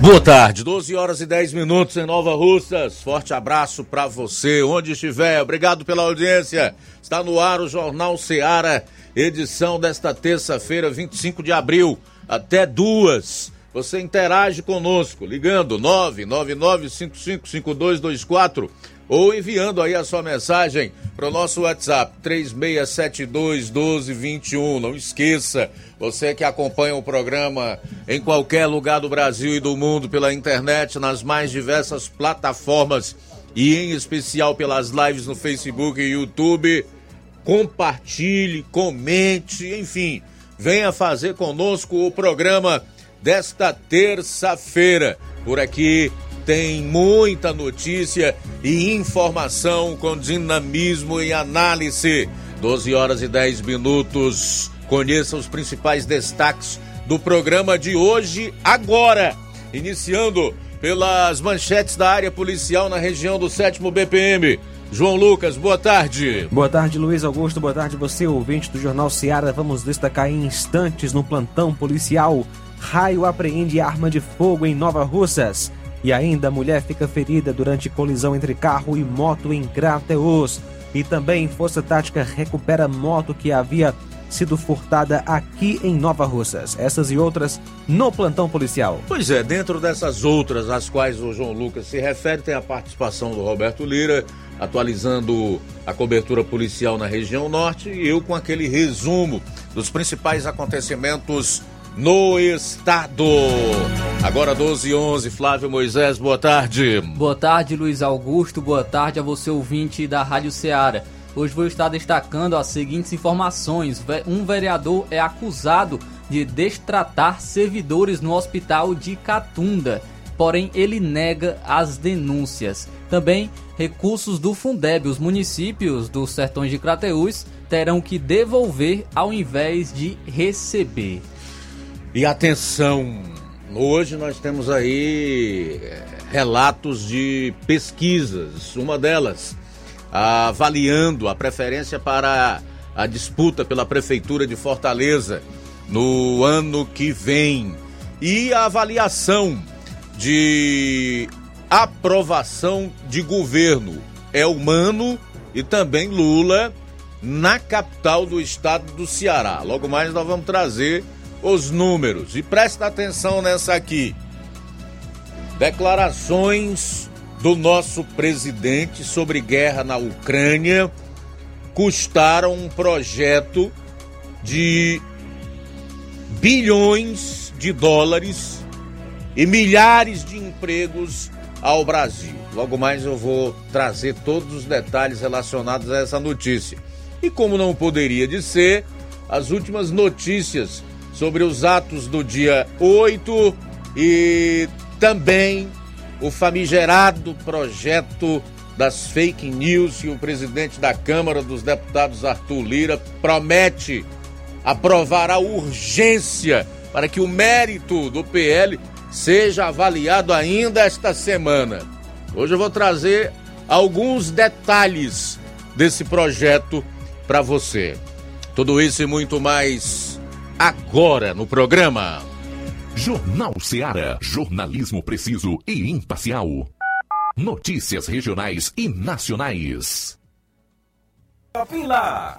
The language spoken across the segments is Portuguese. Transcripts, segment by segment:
Boa tarde, 12 horas e 10 minutos em Nova Russas. Forte abraço para você, onde estiver. Obrigado pela audiência. Está no ar o Jornal Seara, edição desta terça-feira, 25 de abril, até duas. Você interage conosco, ligando 999555224 ou enviando aí a sua mensagem para o nosso WhatsApp 3672 1221. Não esqueça, você que acompanha o programa em qualquer lugar do Brasil e do mundo pela internet, nas mais diversas plataformas e em especial pelas lives no Facebook e YouTube, compartilhe, comente, enfim, venha fazer conosco o programa desta terça-feira. Por aqui tem muita notícia e informação com dinamismo e análise. 12 horas e 10 minutos. Conheça os principais destaques do programa de hoje, agora. Iniciando pelas manchetes da área policial na região do 7 BPM. João Lucas, boa tarde. Boa tarde, Luiz Augusto. Boa tarde, você, ouvinte do Jornal Seara. Vamos destacar em instantes no plantão policial. Raio apreende arma de fogo em Nova Russas. E ainda, mulher fica ferida durante colisão entre carro e moto em Crateus. E também, Força Tática recupera moto que havia sido furtada aqui em Nova Russas. Essas e outras no plantão policial. Pois é, dentro dessas outras às quais o João Lucas se refere, tem a participação do Roberto Lira, atualizando a cobertura policial na região norte, e eu com aquele resumo dos principais acontecimentos no estado. Agora 12 e 11, Flávio Moisés, boa tarde. Boa tarde, Luiz Augusto, boa tarde a você ouvinte da Rádio Ceará. Hoje vou estar destacando as seguintes informações. Um vereador é acusado de destratar servidores no hospital de Catunda, porém ele nega as denúncias. Também recursos do Fundeb, os municípios dos Sertões de Crateús terão que devolver ao invés de receber. E atenção, hoje nós temos aí eh, relatos de pesquisas, uma delas avaliando a preferência para a disputa pela prefeitura de Fortaleza no ano que vem. E a avaliação de aprovação de governo. É humano e também Lula na capital do estado do Ceará. Logo mais nós vamos trazer os números. E presta atenção nessa aqui. Declarações do nosso presidente sobre guerra na Ucrânia custaram um projeto de bilhões de dólares e milhares de empregos ao Brasil. Logo mais eu vou trazer todos os detalhes relacionados a essa notícia. E como não poderia de ser, as últimas notícias sobre os atos do dia 8 e também o famigerado projeto das fake news que o presidente da Câmara dos Deputados, Arthur Lira, promete aprovar a urgência para que o mérito do PL seja avaliado ainda esta semana. Hoje eu vou trazer alguns detalhes desse projeto para você. Tudo isso e muito mais agora no programa. Jornal Seara. Jornalismo preciso e imparcial. Notícias regionais e nacionais. Lá.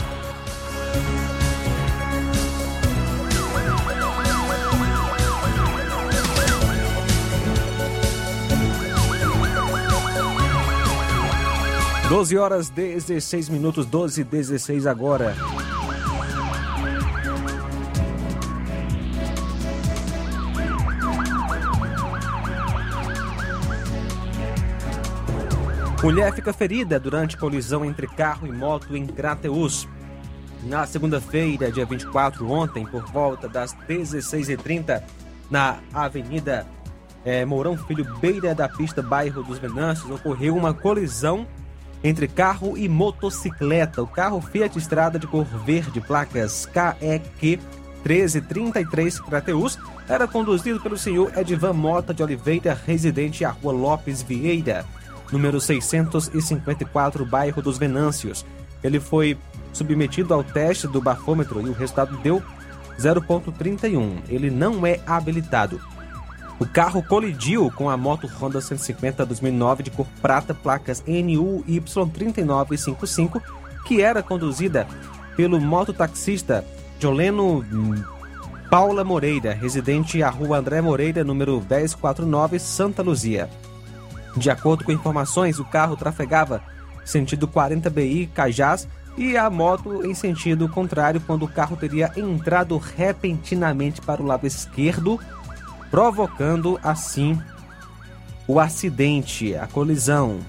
Doze horas 16 minutos, 12 e 16 agora. Mulher fica ferida durante colisão entre carro e moto em Crateus. Na segunda-feira, dia 24, ontem, por volta das 16h30, na Avenida eh, Mourão Filho, beira da pista, bairro dos Venâncios, ocorreu uma colisão entre carro e motocicleta. O carro Fiat Estrada de cor verde, placas KEQ 1333 Crateus, era conduzido pelo senhor Edvan Mota de Oliveira, residente à rua Lopes Vieira, número 654, bairro dos Venâncios. Ele foi submetido ao teste do bafômetro e o resultado deu 0,31. Ele não é habilitado. O carro colidiu com a moto Honda 150 2009 de cor prata, placas NUY3955, que era conduzida pelo mototaxista Joleno Paula Moreira, residente à rua André Moreira, número 1049, Santa Luzia. De acordo com informações, o carro trafegava sentido 40 BI Cajás e a moto em sentido contrário quando o carro teria entrado repentinamente para o lado esquerdo, provocando assim o acidente, a colisão.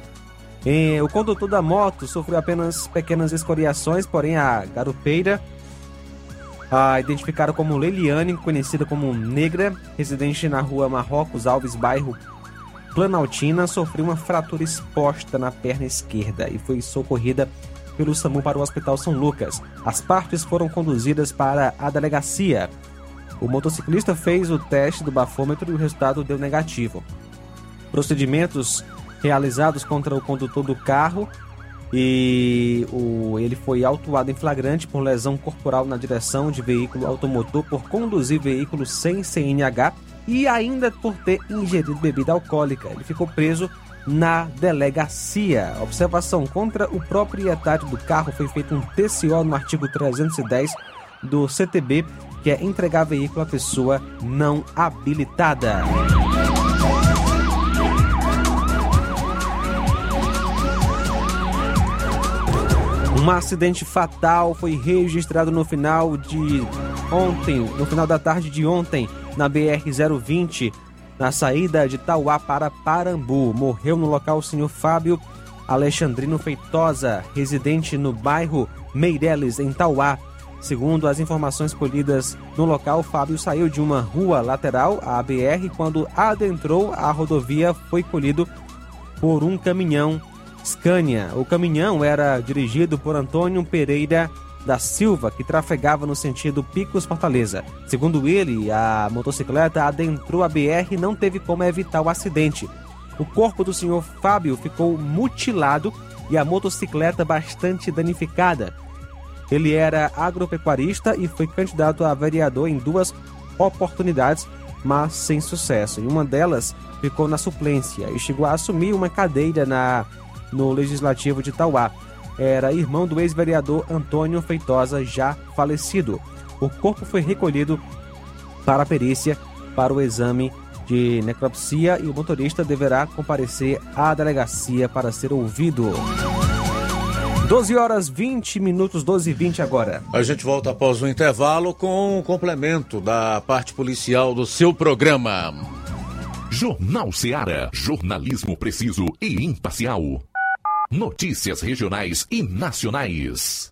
E o condutor da moto sofreu apenas pequenas escoriações, porém a garupeira, a identificada como Leiliane, conhecida como Negra, residente na rua Marrocos Alves, bairro Planaltina, sofreu uma fratura exposta na perna esquerda e foi socorrida pelo SAMU para o Hospital São Lucas. As partes foram conduzidas para a delegacia. O motociclista fez o teste do bafômetro e o resultado deu negativo. Procedimentos realizados contra o condutor do carro e o, ele foi autuado em flagrante por lesão corporal na direção de veículo automotor por conduzir veículo sem CNH e ainda por ter ingerido bebida alcoólica. Ele ficou preso na delegacia. Observação contra o proprietário do carro foi feito um TCO no artigo 310 do CTB, que é entregar veículo a pessoa não habilitada. Um acidente fatal foi registrado no final de ontem, no final da tarde de ontem, na BR-020, na saída de Tauá para Parambu. Morreu no local o senhor Fábio Alexandrino Feitosa, residente no bairro Meireles, em Tauá. Segundo as informações colhidas no local, Fábio saiu de uma rua lateral, a BR, quando adentrou a rodovia, foi colhido por um caminhão Scania. O caminhão era dirigido por Antônio Pereira da Silva, que trafegava no sentido Picos Fortaleza. Segundo ele, a motocicleta adentrou a BR e não teve como evitar o acidente. O corpo do senhor Fábio ficou mutilado e a motocicleta bastante danificada. Ele era agropecuarista e foi candidato a vereador em duas oportunidades, mas sem sucesso. Em uma delas, ficou na suplência e chegou a assumir uma cadeira na, no Legislativo de Tauá. Era irmão do ex-vereador Antônio Feitosa, já falecido. O corpo foi recolhido para a perícia para o exame de necropsia e o motorista deverá comparecer à delegacia para ser ouvido. 12 horas 20 minutos, 12 e 20 agora. A gente volta após o intervalo com o complemento da parte policial do seu programa. Jornal Seara. Jornalismo preciso e imparcial. Notícias regionais e nacionais.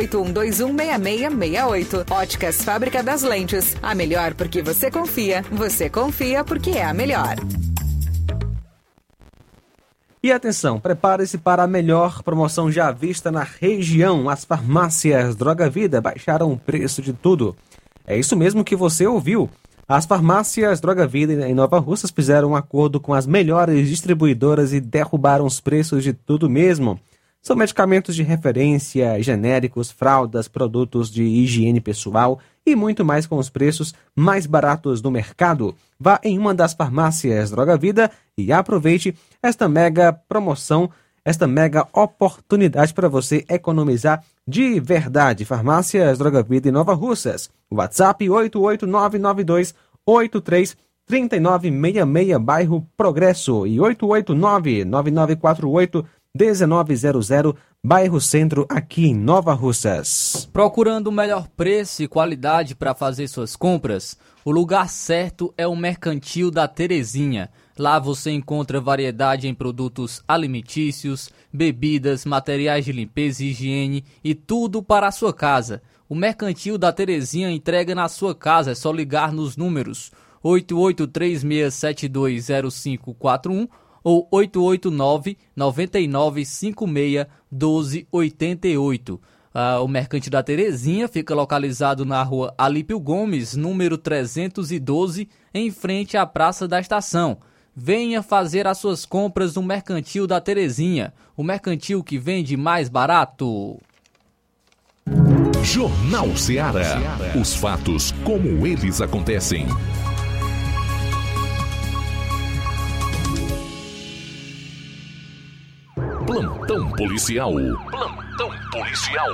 81216668. Óticas Fábrica das Lentes. A melhor porque você confia. Você confia porque é a melhor. E atenção, prepare-se para a melhor promoção já vista na região. As farmácias Droga Vida baixaram o preço de tudo. É isso mesmo que você ouviu. As farmácias Droga Vida em Nova Russas fizeram um acordo com as melhores distribuidoras e derrubaram os preços de tudo mesmo. São medicamentos de referência, genéricos, fraldas, produtos de higiene pessoal e muito mais com os preços mais baratos do mercado. Vá em uma das farmácias Droga Vida e aproveite esta mega promoção, esta mega oportunidade para você economizar de verdade. Farmácias Droga Vida em Nova Russas. WhatsApp 88992 83 3966, bairro Progresso e 889 9948 1900, bairro Centro, aqui em Nova Russas. Procurando o melhor preço e qualidade para fazer suas compras? O lugar certo é o Mercantil da Terezinha. Lá você encontra variedade em produtos alimentícios, bebidas, materiais de limpeza e higiene e tudo para a sua casa. O Mercantil da Terezinha entrega na sua casa, é só ligar nos números 8836720541 ou 889 9956 1288. Ah, o Mercante da Terezinha fica localizado na rua Alípio Gomes, número 312, em frente à Praça da Estação. Venha fazer as suas compras no Mercantil da Terezinha, o mercantil que vende mais barato. Jornal Ceará. Os fatos como eles acontecem. Plantão policial. Plantão policial.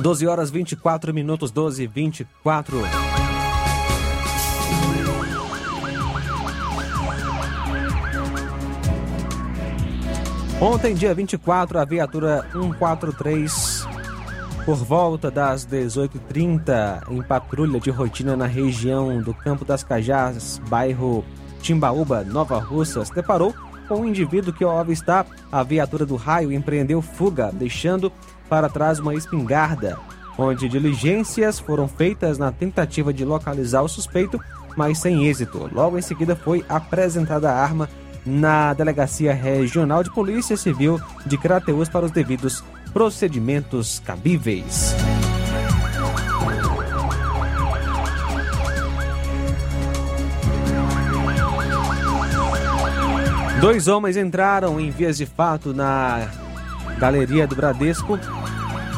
Doze horas 24 minutos, 12 e 24. Ontem, dia 24, a viatura 143 por volta das 18h30, em patrulha de rotina na região do Campo das Cajás, bairro Timbaúba, Nova Russas, deparou com um indivíduo que, ao avistar a viatura do raio, empreendeu fuga, deixando para trás uma espingarda, onde diligências foram feitas na tentativa de localizar o suspeito, mas sem êxito. Logo em seguida foi apresentada a arma na Delegacia Regional de Polícia Civil de Crateus para os devidos procedimentos cabíveis. Dois homens entraram em vias de fato na Galeria do Bradesco,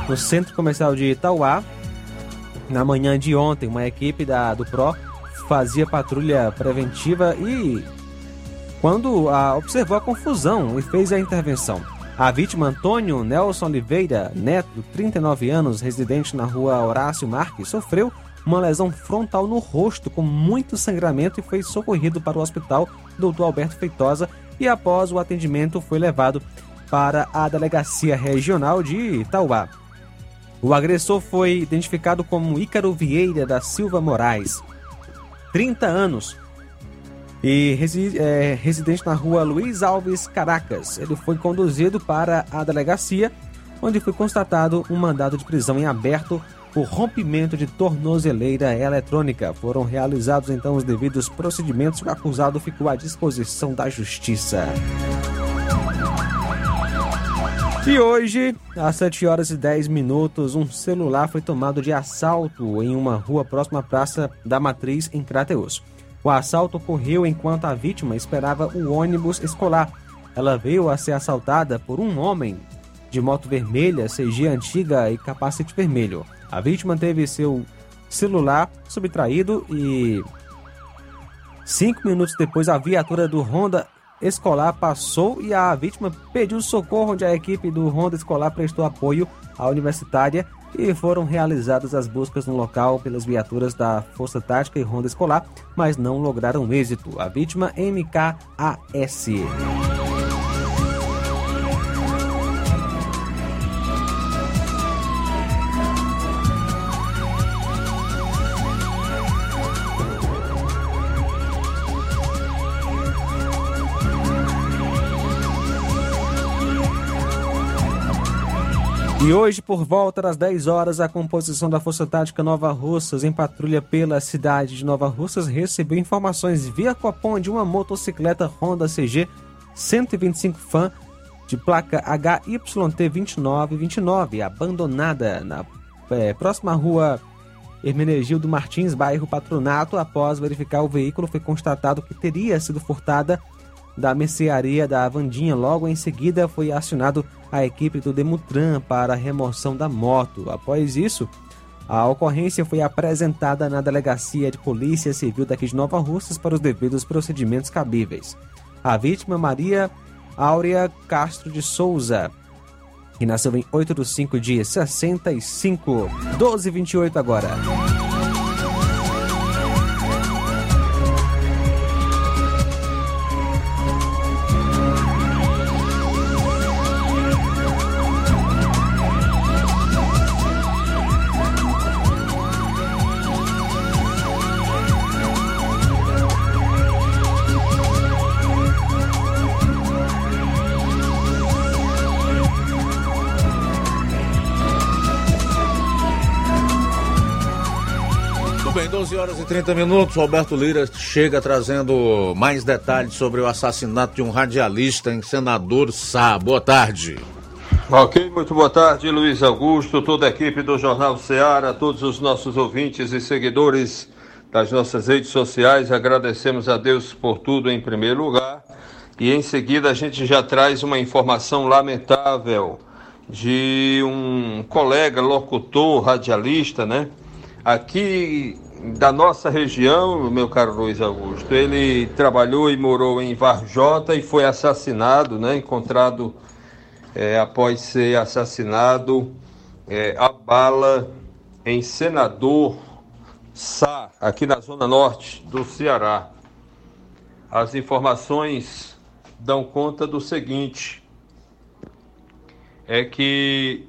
no Centro Comercial de Itauá. Na manhã de ontem, uma equipe da, do PRO fazia patrulha preventiva e, quando a, observou a confusão e fez a intervenção. A vítima Antônio Nelson Oliveira Neto, 39 anos, residente na rua Horácio Marques, sofreu uma lesão frontal no rosto com muito sangramento e foi socorrido para o hospital Dr. Alberto Feitosa e após o atendimento foi levado para a delegacia regional de Itauá. O agressor foi identificado como Ícaro Vieira da Silva Moraes, 30 anos, e é, residente na rua Luiz Alves Caracas. Ele foi conduzido para a delegacia, onde foi constatado um mandado de prisão em aberto por rompimento de tornozeleira eletrônica. Foram realizados então os devidos procedimentos e o acusado ficou à disposição da justiça. E hoje, às 7 horas e 10 minutos, um celular foi tomado de assalto em uma rua próxima à Praça da Matriz, em Crateus. O assalto ocorreu enquanto a vítima esperava o ônibus escolar. Ela veio a ser assaltada por um homem de moto vermelha, CG antiga e capacete vermelho. A vítima teve seu celular subtraído e cinco minutos depois a viatura do Honda escolar passou e a vítima pediu socorro, onde a equipe do Honda escolar prestou apoio à universitária e foram realizadas as buscas no local pelas viaturas da Força Tática e Ronda Escolar, mas não lograram êxito. A vítima MKAS. E hoje, por volta das 10 horas, a composição da Força Tática Nova Russas, em patrulha pela cidade de Nova Russas, recebeu informações via Copom de uma motocicleta Honda CG 125 Fan de placa HYT2929 abandonada na é, próxima rua Hermenegildo Martins, bairro Patronato. Após verificar o veículo, foi constatado que teria sido furtada da mercearia da Vandinha. Logo em seguida, foi acionado a equipe do Demutran para a remoção da moto. Após isso, a ocorrência foi apresentada na Delegacia de Polícia Civil daqui de Nova Russas para os devidos procedimentos cabíveis. A vítima, Maria Áurea Castro de Souza, que nasceu em 8 de 5 de 65. 12 28 agora. Muito bem, 12 horas e 30 minutos. Roberto Lira chega trazendo mais detalhes sobre o assassinato de um radialista em Senador Sá. Boa tarde. Ok, muito boa tarde, Luiz Augusto, toda a equipe do Jornal Ceará, todos os nossos ouvintes e seguidores das nossas redes sociais. Agradecemos a Deus por tudo em primeiro lugar. E em seguida a gente já traz uma informação lamentável de um colega locutor, radialista, né? Aqui da nossa região, meu caro Luiz Augusto, ele trabalhou e morou em Varjota e foi assassinado, né? Encontrado é, após ser assassinado é, a bala em Senador Sá, aqui na zona norte do Ceará. As informações dão conta do seguinte: é que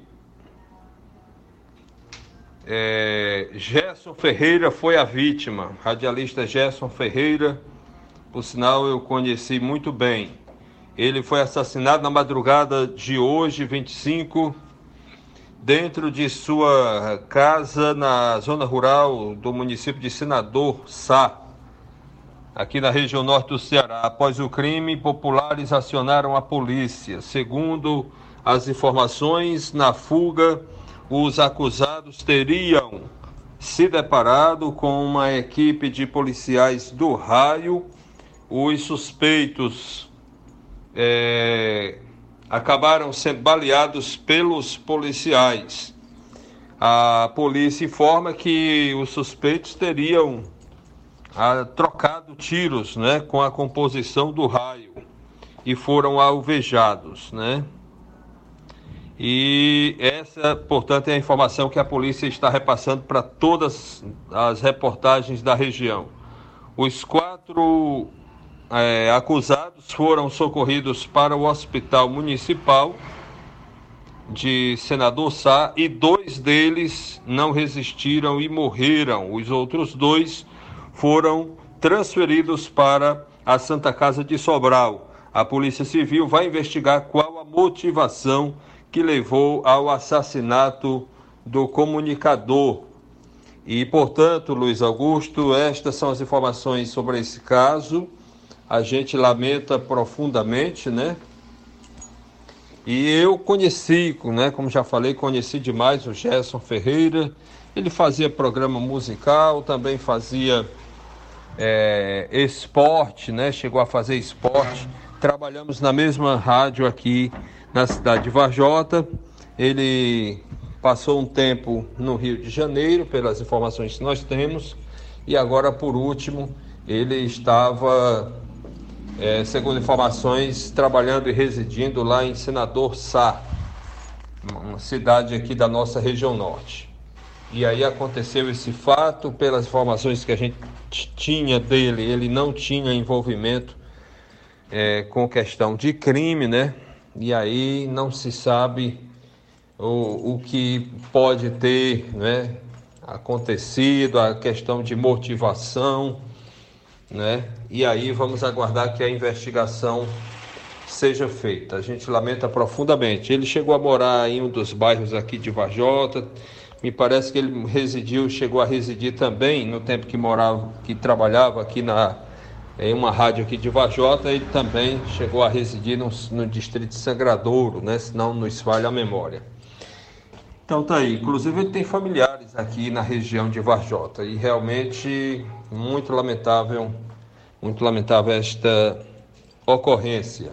é, Gerson Ferreira foi a vítima, radialista Gerson Ferreira, por sinal eu conheci muito bem. Ele foi assassinado na madrugada de hoje, 25, dentro de sua casa na zona rural do município de Senador Sá, aqui na região norte do Ceará. Após o crime, populares acionaram a polícia. Segundo as informações, na fuga, os acusados teriam se deparado com uma equipe de policiais do raio. Os suspeitos é, acabaram sendo baleados pelos policiais. A polícia informa que os suspeitos teriam ah, trocado tiros né, com a composição do raio e foram alvejados. Né? E essa, portanto, é a informação que a polícia está repassando para todas as reportagens da região. Os quatro é, acusados foram socorridos para o Hospital Municipal de Senador Sá e dois deles não resistiram e morreram. Os outros dois foram transferidos para a Santa Casa de Sobral. A Polícia Civil vai investigar qual a motivação que levou ao assassinato do comunicador. E, portanto, Luiz Augusto, estas são as informações sobre esse caso. A gente lamenta profundamente, né? E eu conheci, né, como já falei, conheci demais o Gerson Ferreira. Ele fazia programa musical, também fazia é, esporte, né? Chegou a fazer esporte. Trabalhamos na mesma rádio aqui na cidade de Varjota. Ele passou um tempo no Rio de Janeiro, pelas informações que nós temos, e agora, por último, ele estava, é, segundo informações, trabalhando e residindo lá em Senador Sá, uma cidade aqui da nossa região norte. E aí aconteceu esse fato, pelas informações que a gente tinha dele, ele não tinha envolvimento é, com questão de crime, né? E aí não se sabe o, o que pode ter né, acontecido, a questão de motivação, né? E aí vamos aguardar que a investigação seja feita. A gente lamenta profundamente. Ele chegou a morar em um dos bairros aqui de Vajota. Me parece que ele residiu, chegou a residir também no tempo que morava, que trabalhava aqui na em uma rádio aqui de Vajota, ele também chegou a residir no, no distrito de Sangradouro, né? Senão nos falha a memória. Então tá aí. Inclusive ele tem familiares aqui na região de Varjota e realmente muito lamentável, muito lamentável esta ocorrência.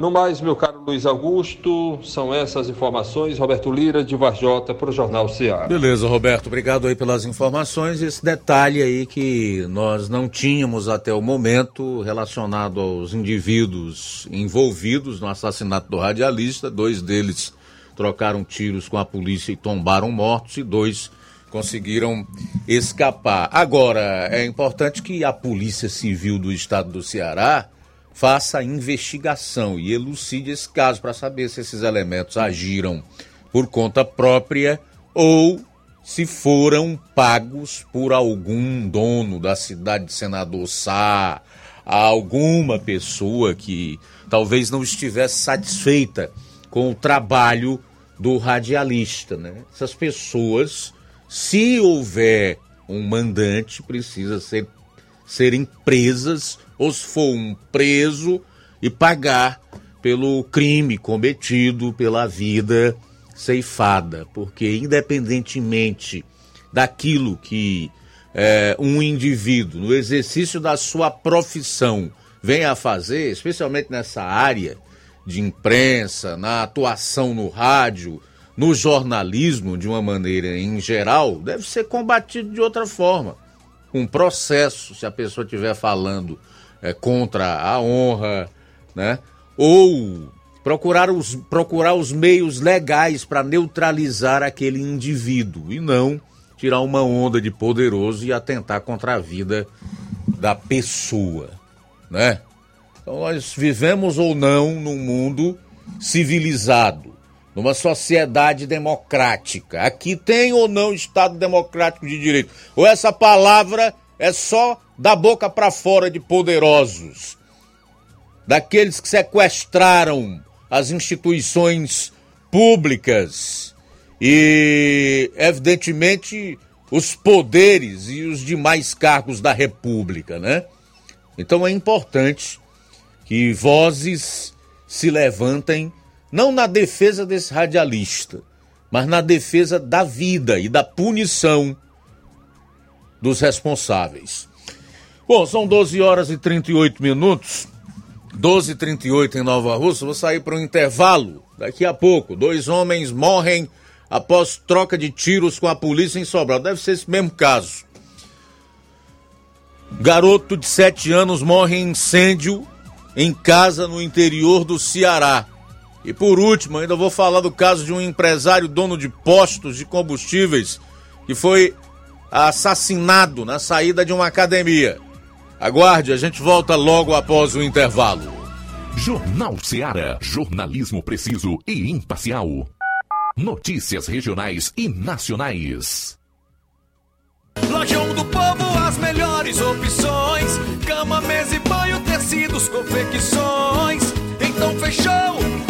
No mais, meu caro Luiz Augusto, são essas informações. Roberto Lira, de Varjota, para o Jornal Ceará. Beleza, Roberto, obrigado aí pelas informações. Esse detalhe aí que nós não tínhamos até o momento relacionado aos indivíduos envolvidos no assassinato do radialista. Dois deles trocaram tiros com a polícia e tombaram mortos, e dois conseguiram escapar. Agora, é importante que a Polícia Civil do Estado do Ceará faça a investigação e elucide esse caso para saber se esses elementos agiram por conta própria ou se foram pagos por algum dono da cidade de Senador Sá, alguma pessoa que talvez não estivesse satisfeita com o trabalho do radialista, né? Essas pessoas, se houver um mandante, precisa ser serem presas ou se for um preso e pagar pelo crime cometido, pela vida ceifada, porque independentemente daquilo que é, um indivíduo, no exercício da sua profissão, vem a fazer, especialmente nessa área de imprensa, na atuação no rádio, no jornalismo de uma maneira em geral, deve ser combatido de outra forma. Um processo, se a pessoa estiver falando é, contra a honra, né? Ou procurar os, procurar os meios legais para neutralizar aquele indivíduo e não tirar uma onda de poderoso e atentar contra a vida da pessoa, né? Então nós vivemos ou não num mundo civilizado, numa sociedade democrática. Aqui tem ou não Estado democrático de direito? Ou essa palavra é só da boca para fora de poderosos, daqueles que sequestraram as instituições públicas e, evidentemente, os poderes e os demais cargos da República, né? Então é importante que vozes se levantem, não na defesa desse radialista, mas na defesa da vida e da punição dos responsáveis. Bom, são 12 horas e 38 minutos. 12 e 38 em Nova Rússia. Vou sair para um intervalo. Daqui a pouco, dois homens morrem após troca de tiros com a polícia em Sobral. Deve ser esse mesmo caso. Garoto de 7 anos morre em incêndio em casa no interior do Ceará. E por último, ainda vou falar do caso de um empresário dono de postos de combustíveis que foi assassinado na saída de uma academia. Aguarde, a gente volta logo após o intervalo. Jornal Ceará, jornalismo preciso e imparcial. Notícias regionais e nacionais. Lojão do Povo, as melhores opções: cama, mesa e banho, tecidos, confecções. Então fechou,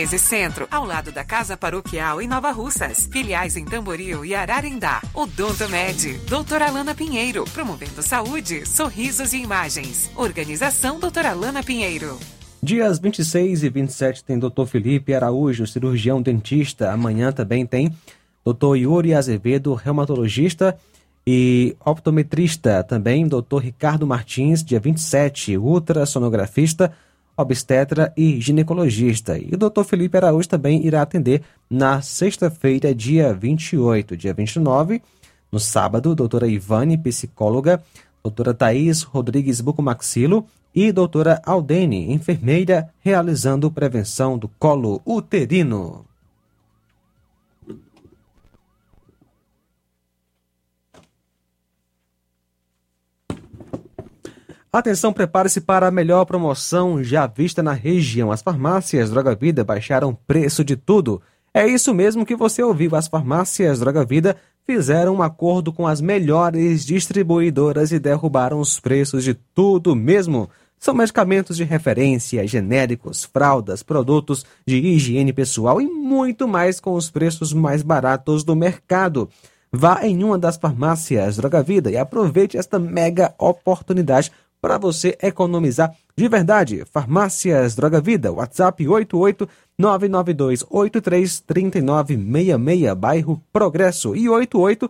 1213 Centro, ao lado da Casa Paroquial em Nova Russas. Filiais em Tamboril e Ararendá. Odonto Med, doutora Alana Pinheiro, promovendo saúde, sorrisos e imagens. Organização doutora Alana Pinheiro. Dias 26 e 27 tem Dr. Felipe Araújo, cirurgião dentista. Amanhã também tem Dr. Yuri Azevedo, reumatologista e optometrista. Também Dr. Ricardo Martins, dia 27, ultrassonografista obstetra e ginecologista. E o Dr. Felipe Araújo também irá atender na sexta-feira, dia 28. Dia 29, no sábado, doutora Ivane, psicóloga, doutora Thaís Rodrigues Bucomaxilo e doutora Aldene, enfermeira, realizando prevenção do colo uterino. Atenção, prepare-se para a melhor promoção já vista na região. As farmácias Droga Vida baixaram preço de tudo. É isso mesmo que você ouviu. As farmácias Droga Vida fizeram um acordo com as melhores distribuidoras e derrubaram os preços de tudo mesmo. São medicamentos de referência, genéricos, fraldas, produtos de higiene pessoal e muito mais com os preços mais baratos do mercado. Vá em uma das farmácias Droga Vida e aproveite esta mega oportunidade para você economizar de verdade. Farmácias Droga Vida, WhatsApp 88 992 83 3966, bairro Progresso e 88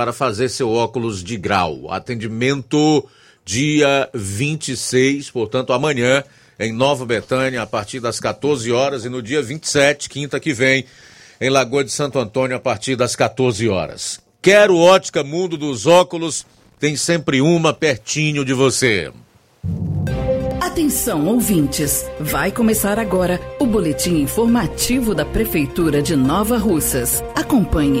para fazer seu óculos de grau. Atendimento dia 26, portanto amanhã, em Nova Betânia, a partir das 14 horas, e no dia 27, quinta que vem, em Lagoa de Santo Antônio, a partir das 14 horas. Quero ótica Mundo dos Óculos, tem sempre uma pertinho de você. Atenção, ouvintes! Vai começar agora o boletim informativo da Prefeitura de Nova Russas. Acompanhe.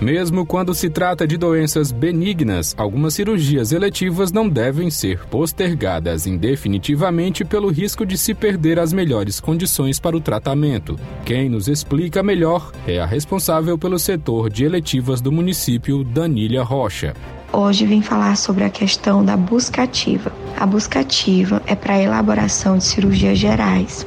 Mesmo quando se trata de doenças benignas, algumas cirurgias eletivas não devem ser postergadas indefinitivamente pelo risco de se perder as melhores condições para o tratamento. Quem nos explica melhor é a responsável pelo setor de eletivas do município, Danília Rocha. Hoje vim falar sobre a questão da busca ativa. A busca ativa é para elaboração de cirurgias gerais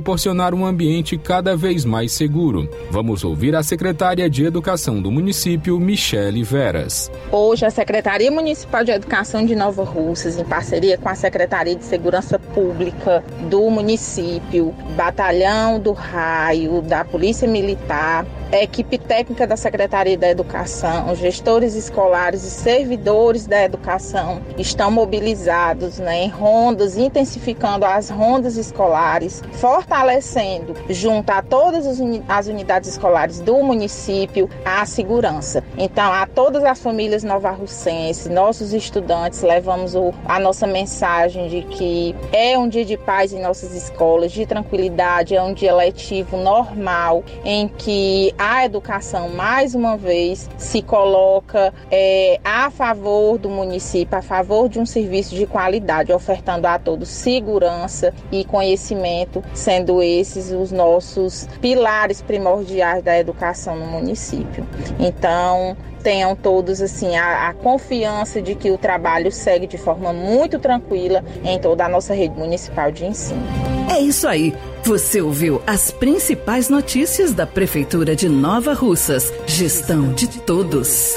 proporcionar um ambiente cada vez mais seguro. Vamos ouvir a secretária de Educação do município, Michele Veras. Hoje, a Secretaria Municipal de Educação de Nova Russas, em parceria com a Secretaria de Segurança Pública do município, Batalhão do Raio, da Polícia Militar, equipe técnica da Secretaria da Educação, gestores escolares e servidores da educação estão mobilizados né, em rondas, intensificando as rondas escolares, fortalecendo, junto a todas as unidades escolares do município, a segurança. Então, a todas as famílias novarrucenses, nossos estudantes, levamos o, a nossa mensagem de que é um dia de paz em nossas escolas, de tranquilidade, é um dia letivo normal, em que a educação, mais uma vez, se coloca é, a favor do município, a favor de um serviço de qualidade, ofertando a todos segurança e conhecimento, sendo esses os nossos pilares primordiais da educação no município. Então, tenham todos assim a, a, confiança de que o trabalho segue de forma muito tranquila em toda a nossa rede municipal de ensino. É isso aí. Você ouviu as principais notícias da Prefeitura de Nova Russas. Gestão de todos.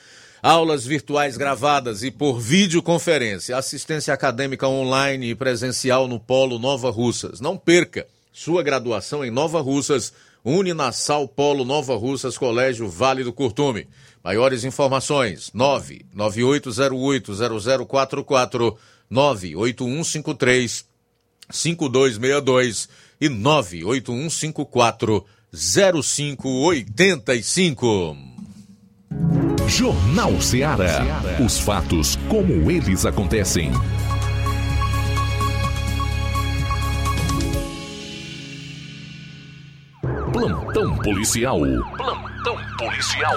aulas virtuais gravadas e por videoconferência, assistência acadêmica online e presencial no Polo Nova Russas. Não perca sua graduação em Nova Russas, Uninasal Polo Nova Russas, Colégio Vale do Curtume. Maiores informações: 998080044, 98153 5262 e 98154 0585. Jornal Ceará. Os fatos como eles acontecem. Plantão policial. Plantão policial.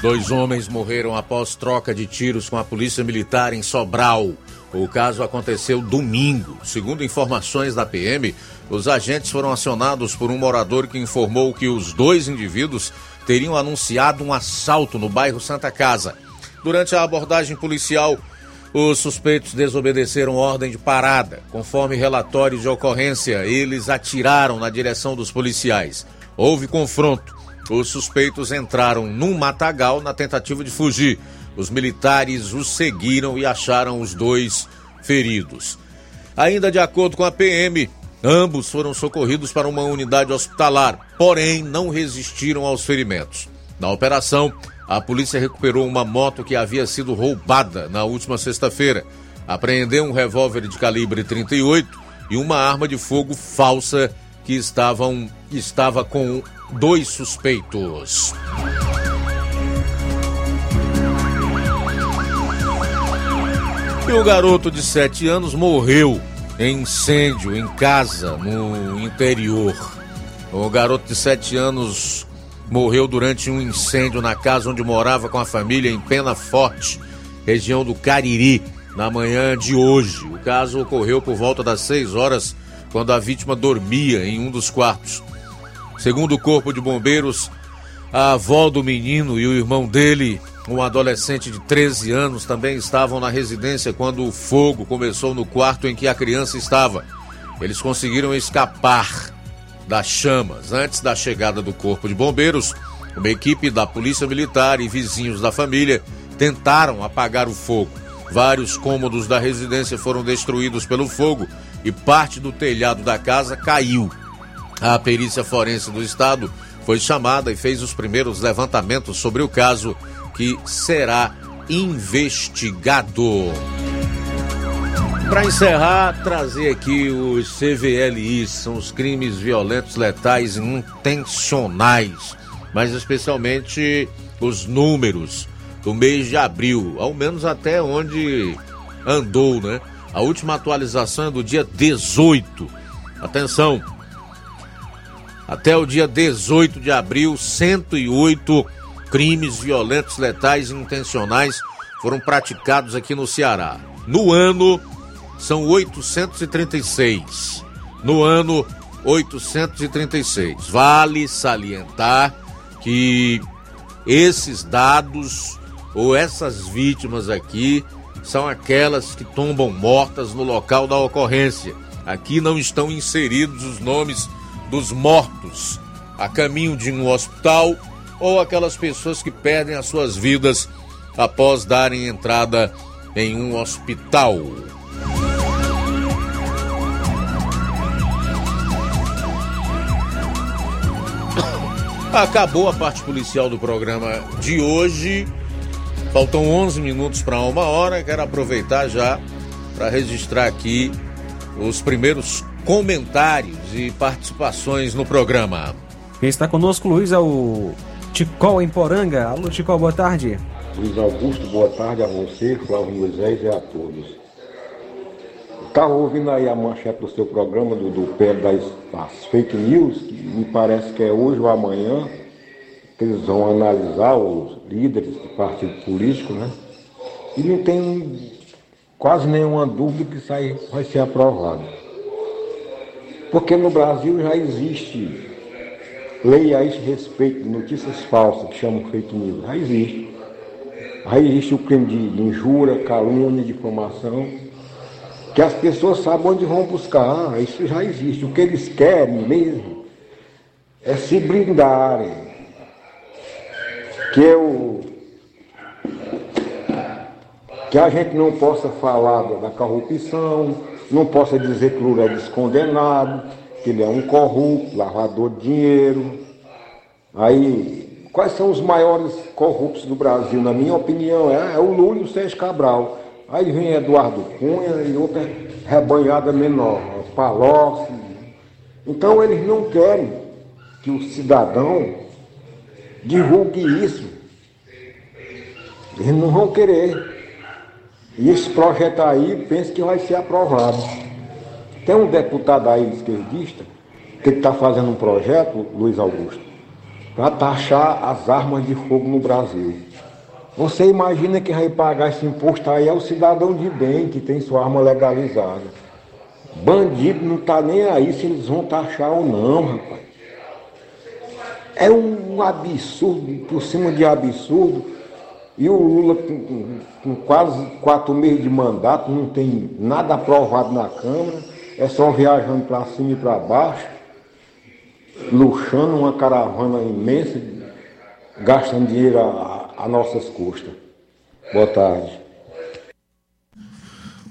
Dois homens morreram após troca de tiros com a polícia militar em Sobral. O caso aconteceu domingo. Segundo informações da PM, os agentes foram acionados por um morador que informou que os dois indivíduos teriam anunciado um assalto no bairro Santa Casa. Durante a abordagem policial, os suspeitos desobedeceram ordem de parada. Conforme relatórios de ocorrência, eles atiraram na direção dos policiais. Houve confronto. Os suspeitos entraram num matagal na tentativa de fugir. Os militares os seguiram e acharam os dois feridos. Ainda de acordo com a PM, Ambos foram socorridos para uma unidade hospitalar, porém não resistiram aos ferimentos. Na operação, a polícia recuperou uma moto que havia sido roubada na última sexta-feira, apreendeu um revólver de calibre 38 e uma arma de fogo falsa que estavam, estava com dois suspeitos. E o garoto de 7 anos morreu em incêndio em casa no interior. O garoto de 7 anos morreu durante um incêndio na casa onde morava com a família em Pena Forte, região do Cariri, na manhã de hoje. O caso ocorreu por volta das 6 horas, quando a vítima dormia em um dos quartos. Segundo o Corpo de Bombeiros, a avó do menino e o irmão dele um adolescente de 13 anos também estavam na residência quando o fogo começou no quarto em que a criança estava. Eles conseguiram escapar das chamas antes da chegada do Corpo de Bombeiros. Uma equipe da Polícia Militar e vizinhos da família tentaram apagar o fogo. Vários cômodos da residência foram destruídos pelo fogo e parte do telhado da casa caiu. A perícia forense do estado foi chamada e fez os primeiros levantamentos sobre o caso que será investigado. Para encerrar, trazer aqui os CVLIs, são os crimes violentos, letais intencionais, mas especialmente os números do mês de abril, ao menos até onde andou, né? A última atualização é do dia 18. Atenção! Até o dia 18 de abril, 108 crimes violentos, letais e intencionais foram praticados aqui no Ceará. No ano, são 836. No ano, 836. Vale salientar que esses dados ou essas vítimas aqui são aquelas que tombam mortas no local da ocorrência. Aqui não estão inseridos os nomes dos mortos a caminho de um hospital ou aquelas pessoas que perdem as suas vidas após darem entrada em um hospital. Acabou a parte policial do programa de hoje. Faltam 11 minutos para uma hora. Quero aproveitar já para registrar aqui os primeiros comentários e participações no programa. Quem está conosco, Luiz, é o Ticol em Poranga. Alô, Ticol, boa tarde. Luiz Augusto, boa tarde a você, Flávio Moisés e a todos. Estava ouvindo aí a manchete do seu programa, do, do pé das, das fake news, que me parece que é hoje ou amanhã, que eles vão analisar os líderes de partido político, né? E não tem quase nenhuma dúvida que isso aí vai ser aprovado. Porque no Brasil já existe lei a esse respeito de notícias falsas, que chamam fake news. Já existe. Já existe o crime de injúria, calúnia, difamação, que as pessoas sabem onde vão buscar. Ah, isso já existe. O que eles querem mesmo é se blindarem. Que eu que a gente não possa falar da corrupção, não possa dizer que Lula é descondenado, que ele é um corrupto, lavador de dinheiro. Aí, quais são os maiores corruptos do Brasil? Na minha opinião, é, é o Lula e o Sérgio Cabral. Aí vem Eduardo Cunha e outra rebanhada menor, Palocci. Então eles não querem que o cidadão divulgue isso. Eles não vão querer. E esse projeto aí, penso que vai ser aprovado. Tem um deputado aí esquerdista que está fazendo um projeto, Luiz Augusto, para taxar as armas de fogo no Brasil. Você imagina que vai pagar esse imposto aí é o cidadão de bem que tem sua arma legalizada. Bandido não está nem aí se eles vão taxar ou não, rapaz. É um absurdo, por cima de absurdo. E o Lula, com, com quase quatro meses de mandato, não tem nada aprovado na Câmara, é só viajando para cima e para baixo, luxando uma caravana imensa, gastando dinheiro a, a nossas custas. Boa tarde.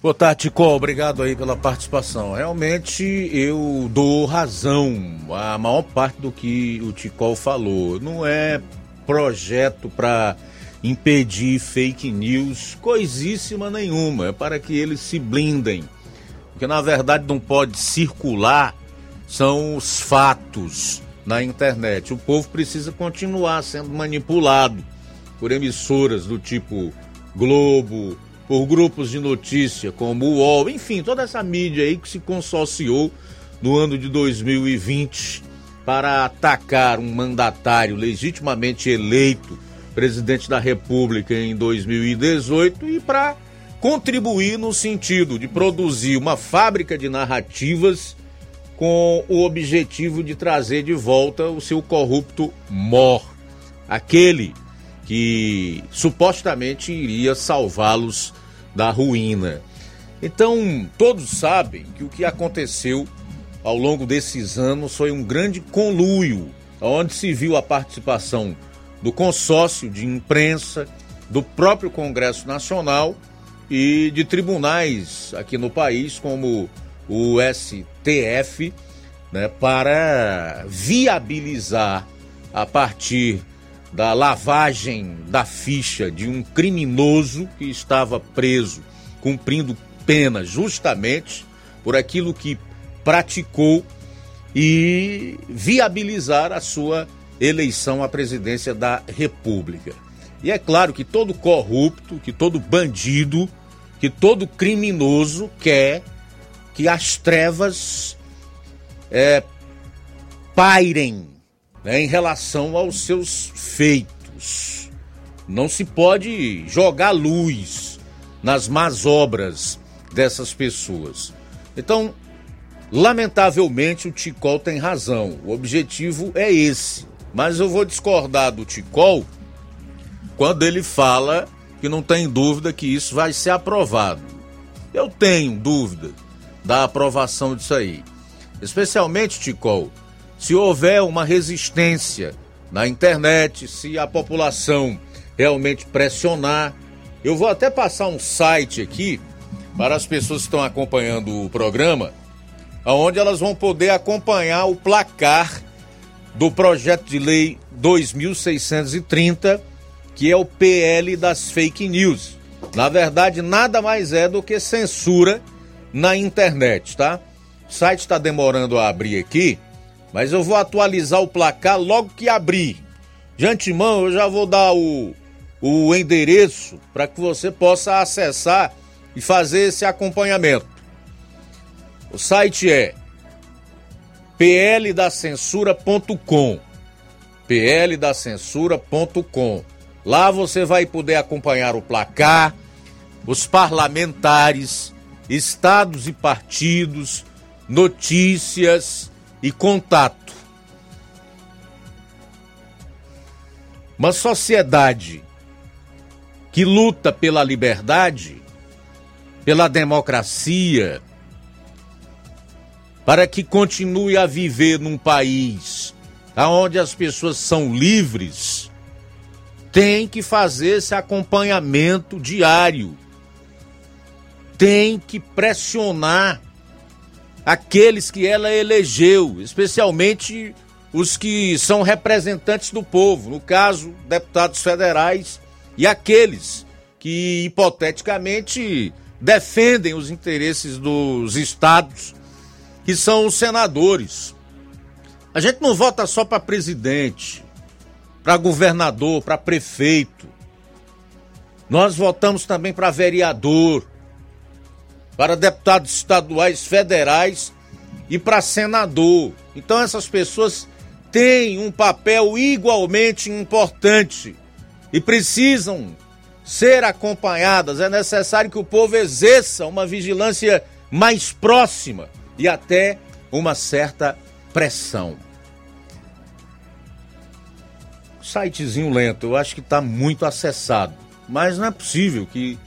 Boa tarde, Tico. Obrigado aí pela participação. Realmente eu dou razão a maior parte do que o Ticol falou. Não é projeto para impedir fake news, coisíssima nenhuma, é para que eles se blindem. O que na verdade não pode circular são os fatos na internet. O povo precisa continuar sendo manipulado por emissoras do tipo Globo, por grupos de notícia como o UOL, enfim, toda essa mídia aí que se consorciou no ano de 2020 para atacar um mandatário legitimamente eleito presidente da República em 2018 e para contribuir no sentido de produzir uma fábrica de narrativas com o objetivo de trazer de volta o seu corrupto mor, aquele que supostamente iria salvá-los da ruína. Então, todos sabem que o que aconteceu ao longo desses anos foi um grande conluio, onde se viu a participação do consórcio de imprensa, do próprio Congresso Nacional e de tribunais aqui no país, como o STF, né, para viabilizar a partir da lavagem da ficha de um criminoso que estava preso, cumprindo pena justamente por aquilo que praticou e viabilizar a sua eleição à presidência da República. E é claro que todo corrupto, que todo bandido, que todo criminoso quer que as trevas é, pairem né, em relação aos seus feitos. Não se pode jogar luz nas más obras dessas pessoas. Então, lamentavelmente, o Ticol tem razão. O objetivo é esse mas eu vou discordar do Ticol quando ele fala que não tem dúvida que isso vai ser aprovado. Eu tenho dúvida da aprovação disso aí. Especialmente, Ticol, se houver uma resistência na internet, se a população realmente pressionar. Eu vou até passar um site aqui para as pessoas que estão acompanhando o programa, onde elas vão poder acompanhar o placar do projeto de lei 2630, que é o PL das fake news. Na verdade, nada mais é do que censura na internet, tá? O site está demorando a abrir aqui, mas eu vou atualizar o placar logo que abrir. De antemão, eu já vou dar o, o endereço para que você possa acessar e fazer esse acompanhamento. O site é pldacensura.com pldacensura.com Lá você vai poder acompanhar o placar, os parlamentares, estados e partidos, notícias e contato. Uma sociedade que luta pela liberdade, pela democracia, para que continue a viver num país onde as pessoas são livres, tem que fazer esse acompanhamento diário. Tem que pressionar aqueles que ela elegeu, especialmente os que são representantes do povo, no caso, deputados federais e aqueles que hipoteticamente defendem os interesses dos estados, que são os senadores. A gente não vota só para presidente, para governador, para prefeito. Nós votamos também para vereador, para deputados estaduais, federais e para senador. Então essas pessoas têm um papel igualmente importante e precisam ser acompanhadas. É necessário que o povo exerça uma vigilância mais próxima e até uma certa pressão. Sitezinho lento, eu acho que está muito acessado, mas não é possível que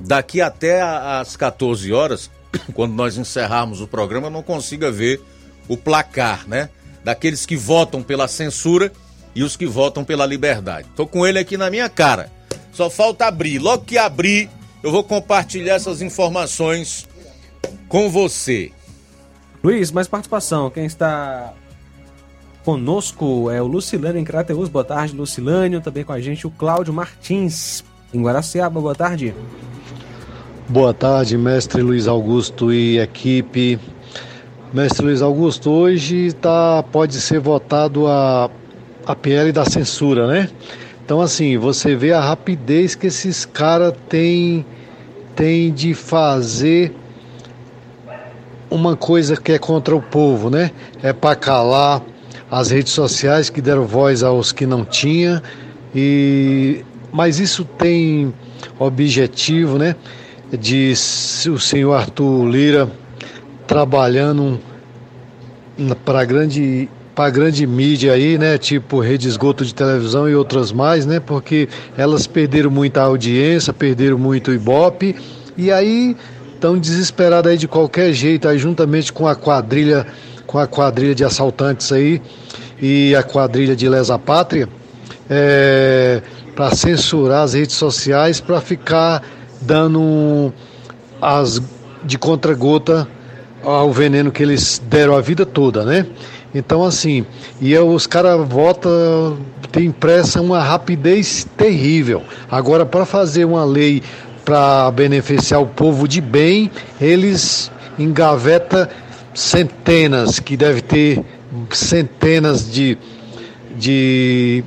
daqui até às 14 horas, quando nós encerrarmos o programa, eu não consiga ver o placar, né? Daqueles que votam pela censura e os que votam pela liberdade. Tô com ele aqui na minha cara. Só falta abrir. Logo que abrir, eu vou compartilhar essas informações com você. Luiz, mais participação. Quem está conosco é o Lucilânio em Crateus. Boa tarde, Lucilânio. Também com a gente o Cláudio Martins em Guaraciaba. Boa tarde. Boa tarde, mestre Luiz Augusto e equipe. Mestre Luiz Augusto, hoje tá, pode ser votado a, a PL da censura, né? Então, assim, você vê a rapidez que esses caras têm tem de fazer uma coisa que é contra o povo, né? É para calar as redes sociais que deram voz aos que não tinha e mas isso tem objetivo, né? De o senhor Arthur Lira trabalhando para grande para grande mídia aí, né, tipo rede esgoto de televisão e outras mais, né, porque elas perderam muita audiência, perderam muito ibope e aí estão desesperadas aí de qualquer jeito, aí juntamente com a quadrilha, com a quadrilha de assaltantes aí e a quadrilha de lesa pátria, é, para censurar as redes sociais, para ficar dando as de contra-gota ao veneno que eles deram a vida toda, né? Então, assim, e os caras votam, tem pressa uma rapidez terrível. Agora, para fazer uma lei para beneficiar o povo de bem, eles engaveta centenas, que deve ter centenas de, de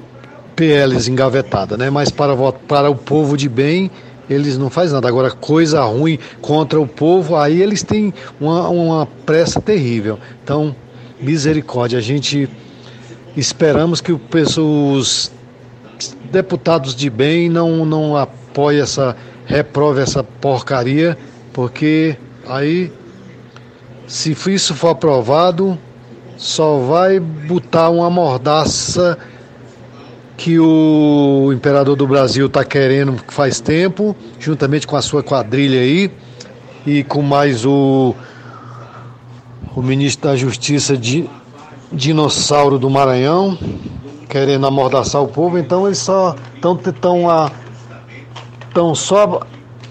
PLs engavetadas, né? Mas para, para o povo de bem, eles não fazem nada. Agora, coisa ruim contra o povo, aí eles têm uma, uma pressa terrível. Então, misericórdia. A gente esperamos que os deputados de bem não, não apoiem essa, reprove essa porcaria, porque aí, se isso for aprovado, só vai botar uma mordaça que o imperador do Brasil está querendo faz tempo, juntamente com a sua quadrilha aí, e com mais o o ministro da Justiça de Dinossauro do Maranhão, querendo amordaçar o povo, então eles só estão tão, tão só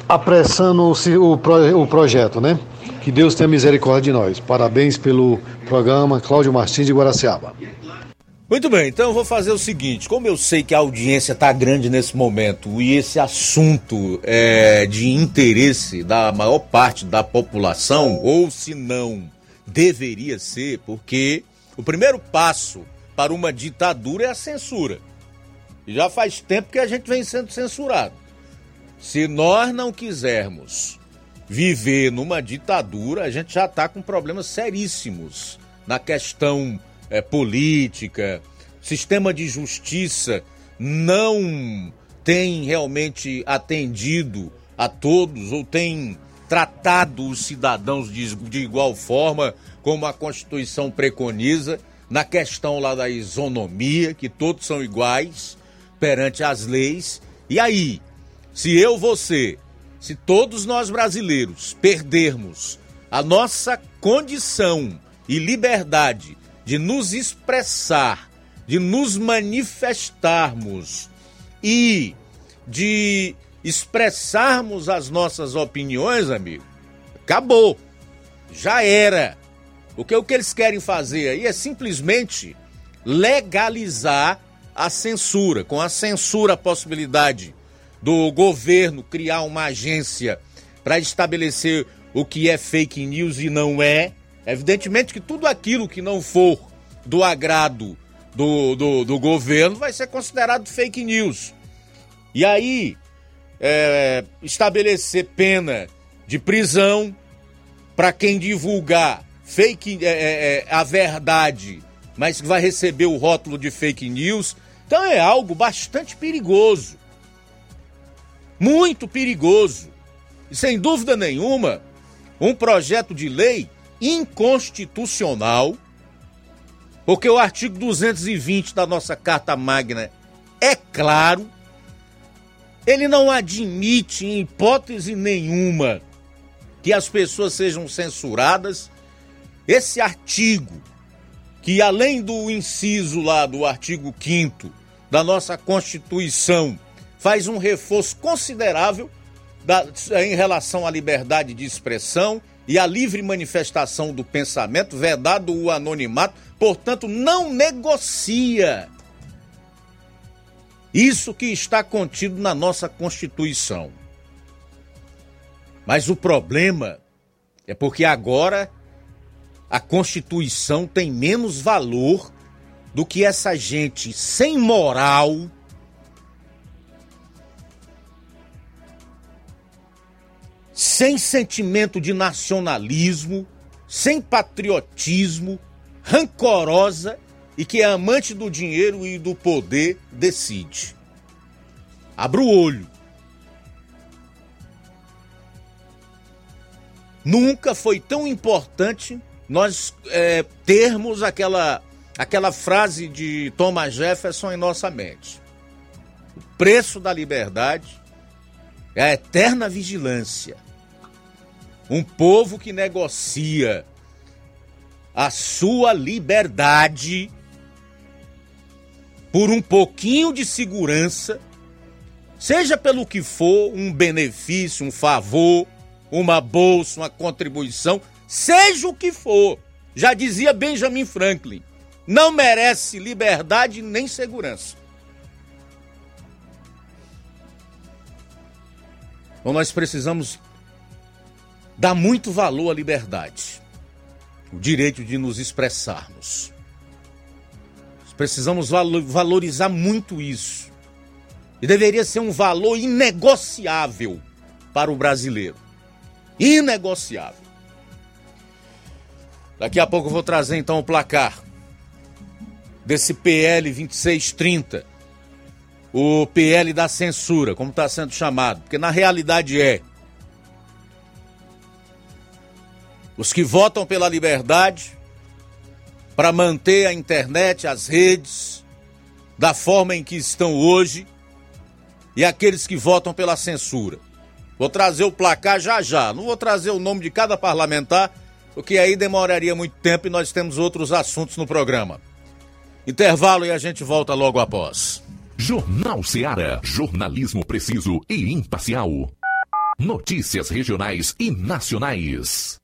apressando o, o, o projeto, né? Que Deus tenha misericórdia de nós. Parabéns pelo programa, Cláudio Martins de Guaraciaba. Muito bem, então eu vou fazer o seguinte: como eu sei que a audiência está grande nesse momento e esse assunto é de interesse da maior parte da população, ou se não deveria ser, porque o primeiro passo para uma ditadura é a censura. E já faz tempo que a gente vem sendo censurado. Se nós não quisermos viver numa ditadura, a gente já está com problemas seríssimos na questão é, política, sistema de justiça não tem realmente atendido a todos ou tem tratado os cidadãos de, de igual forma como a Constituição preconiza na questão lá da isonomia, que todos são iguais perante as leis. E aí, se eu, você, se todos nós brasileiros perdermos a nossa condição e liberdade de nos expressar, de nos manifestarmos e de expressarmos as nossas opiniões, amigo, acabou. Já era. O que, o que eles querem fazer aí é simplesmente legalizar a censura. Com a censura, a possibilidade do governo criar uma agência para estabelecer o que é fake news e não é. Evidentemente que tudo aquilo que não for do agrado do, do, do governo vai ser considerado fake news. E aí, é, estabelecer pena de prisão para quem divulgar fake é, é, é, a verdade, mas que vai receber o rótulo de fake news. Então é algo bastante perigoso. Muito perigoso. E sem dúvida nenhuma, um projeto de lei inconstitucional, porque o artigo 220 da nossa Carta Magna é claro, ele não admite em hipótese nenhuma que as pessoas sejam censuradas. Esse artigo, que além do inciso lá do artigo 5 da nossa Constituição, faz um reforço considerável da, em relação à liberdade de expressão e à livre manifestação do pensamento, vedado o anonimato, portanto, não negocia isso que está contido na nossa Constituição. Mas o problema é porque agora a Constituição tem menos valor do que essa gente sem moral sem sentimento de nacionalismo, sem patriotismo, rancorosa e que é amante do dinheiro e do poder decide. Abra o olho. Nunca foi tão importante nós é, termos aquela, aquela frase de Thomas Jefferson em nossa mente. O preço da liberdade é a eterna vigilância. Um povo que negocia a sua liberdade por um pouquinho de segurança, seja pelo que for, um benefício, um favor, uma bolsa, uma contribuição, seja o que for. Já dizia Benjamin Franklin, não merece liberdade nem segurança. Então nós precisamos dar muito valor à liberdade, o direito de nos expressarmos. Precisamos valorizar muito isso. E deveria ser um valor inegociável para o brasileiro. Inegociável. Daqui a pouco eu vou trazer então o placar desse PL 2630. O PL da censura, como está sendo chamado. Porque na realidade é. Os que votam pela liberdade para manter a internet, as redes, da forma em que estão hoje, e aqueles que votam pela censura. Vou trazer o placar já já. Não vou trazer o nome de cada parlamentar, porque aí demoraria muito tempo e nós temos outros assuntos no programa. Intervalo e a gente volta logo após. Jornal Seara. Jornalismo preciso e imparcial. Notícias regionais e nacionais.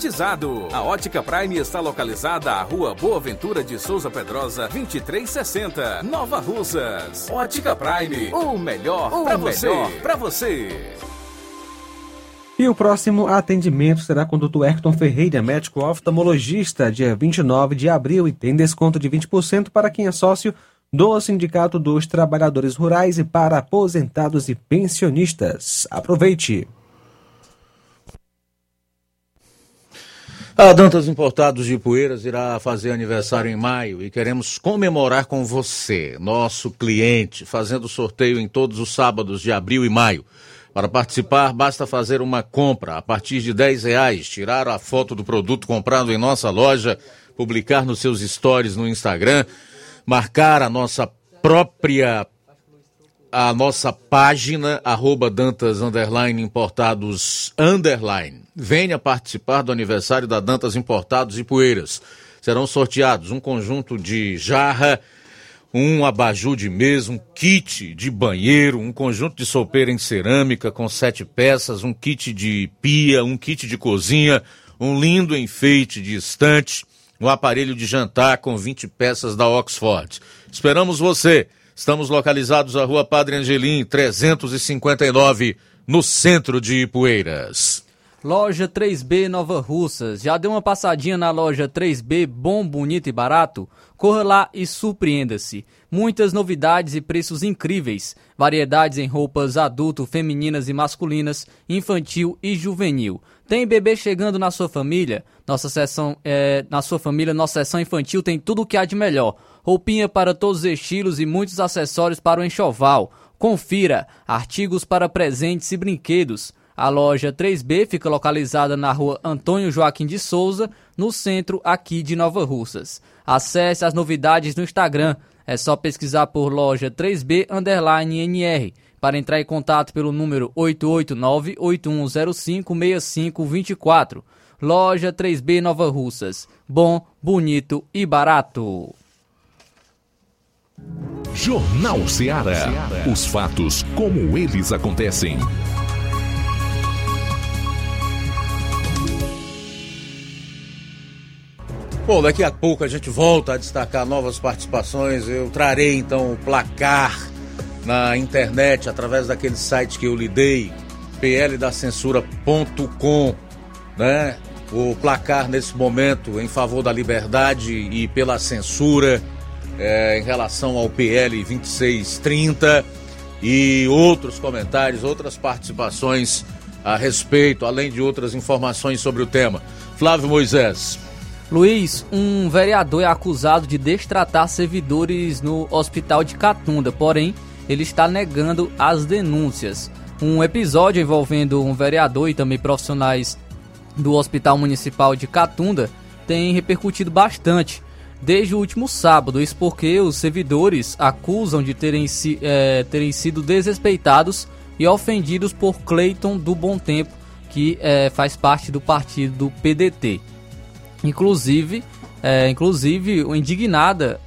A Ótica Prime está localizada à Rua Boa Ventura de Souza Pedrosa, 2360, Nova Russas. Ótica Prime, o melhor para você. Pra você. E o próximo atendimento será com o Dr. Hector Ferreira, médico oftalmologista, dia 29 de abril, e tem desconto de 20% para quem é sócio do Sindicato dos Trabalhadores Rurais e para aposentados e pensionistas. Aproveite! A Dantas Importados de Poeiras irá fazer aniversário em maio e queremos comemorar com você, nosso cliente, fazendo sorteio em todos os sábados de abril e maio. Para participar, basta fazer uma compra a partir de 10 reais, tirar a foto do produto comprado em nossa loja, publicar nos seus stories no Instagram, marcar a nossa própria a nossa página, arroba Dantas underline Importados underline. Venha participar do aniversário da Dantas Importados e Poeiras. Serão sorteados um conjunto de jarra, um abajur de mesa, um kit de banheiro, um conjunto de sopeira em cerâmica com sete peças, um kit de pia, um kit de cozinha, um lindo enfeite de estante, um aparelho de jantar com 20 peças da Oxford. Esperamos você! Estamos localizados na rua Padre Angelim, 359, no centro de Ipueiras. Loja 3B Nova Russas. Já deu uma passadinha na loja 3B Bom, Bonito e Barato? Corra lá e surpreenda-se. Muitas novidades e preços incríveis. Variedades em roupas adulto, femininas e masculinas, infantil e juvenil. Tem bebê chegando na sua família? Nossa seção, é, na sua família, nossa seção infantil tem tudo o que há de melhor roupinha para todos os estilos e muitos acessórios para o enxoval. Confira artigos para presentes e brinquedos. A loja 3B fica localizada na rua Antônio Joaquim de Souza, no centro aqui de Nova Russas. Acesse as novidades no Instagram, É só pesquisar por loja 3B underline NR para entrar em contato pelo número 889-8105-6524. Loja 3B Nova Russas. Bom, bonito e barato. Jornal Ceará. Os fatos como eles acontecem. Bom, daqui a pouco a gente volta a destacar novas participações. Eu trarei então o placar na internet através daquele site que eu lhe dei, pldacensura.com, né? O placar nesse momento em favor da liberdade e pela censura é, em relação ao PL 2630 e outros comentários, outras participações a respeito, além de outras informações sobre o tema. Flávio Moisés. Luiz, um vereador é acusado de destratar servidores no hospital de Catunda, porém, ele está negando as denúncias. Um episódio envolvendo um vereador e também profissionais do Hospital Municipal de Catunda tem repercutido bastante desde o último sábado, isso porque os servidores acusam de terem, é, terem sido desrespeitados e ofendidos por Cleiton do Bom Tempo, que é, faz parte do partido do PDT. Inclusive, é, inclusive indignada,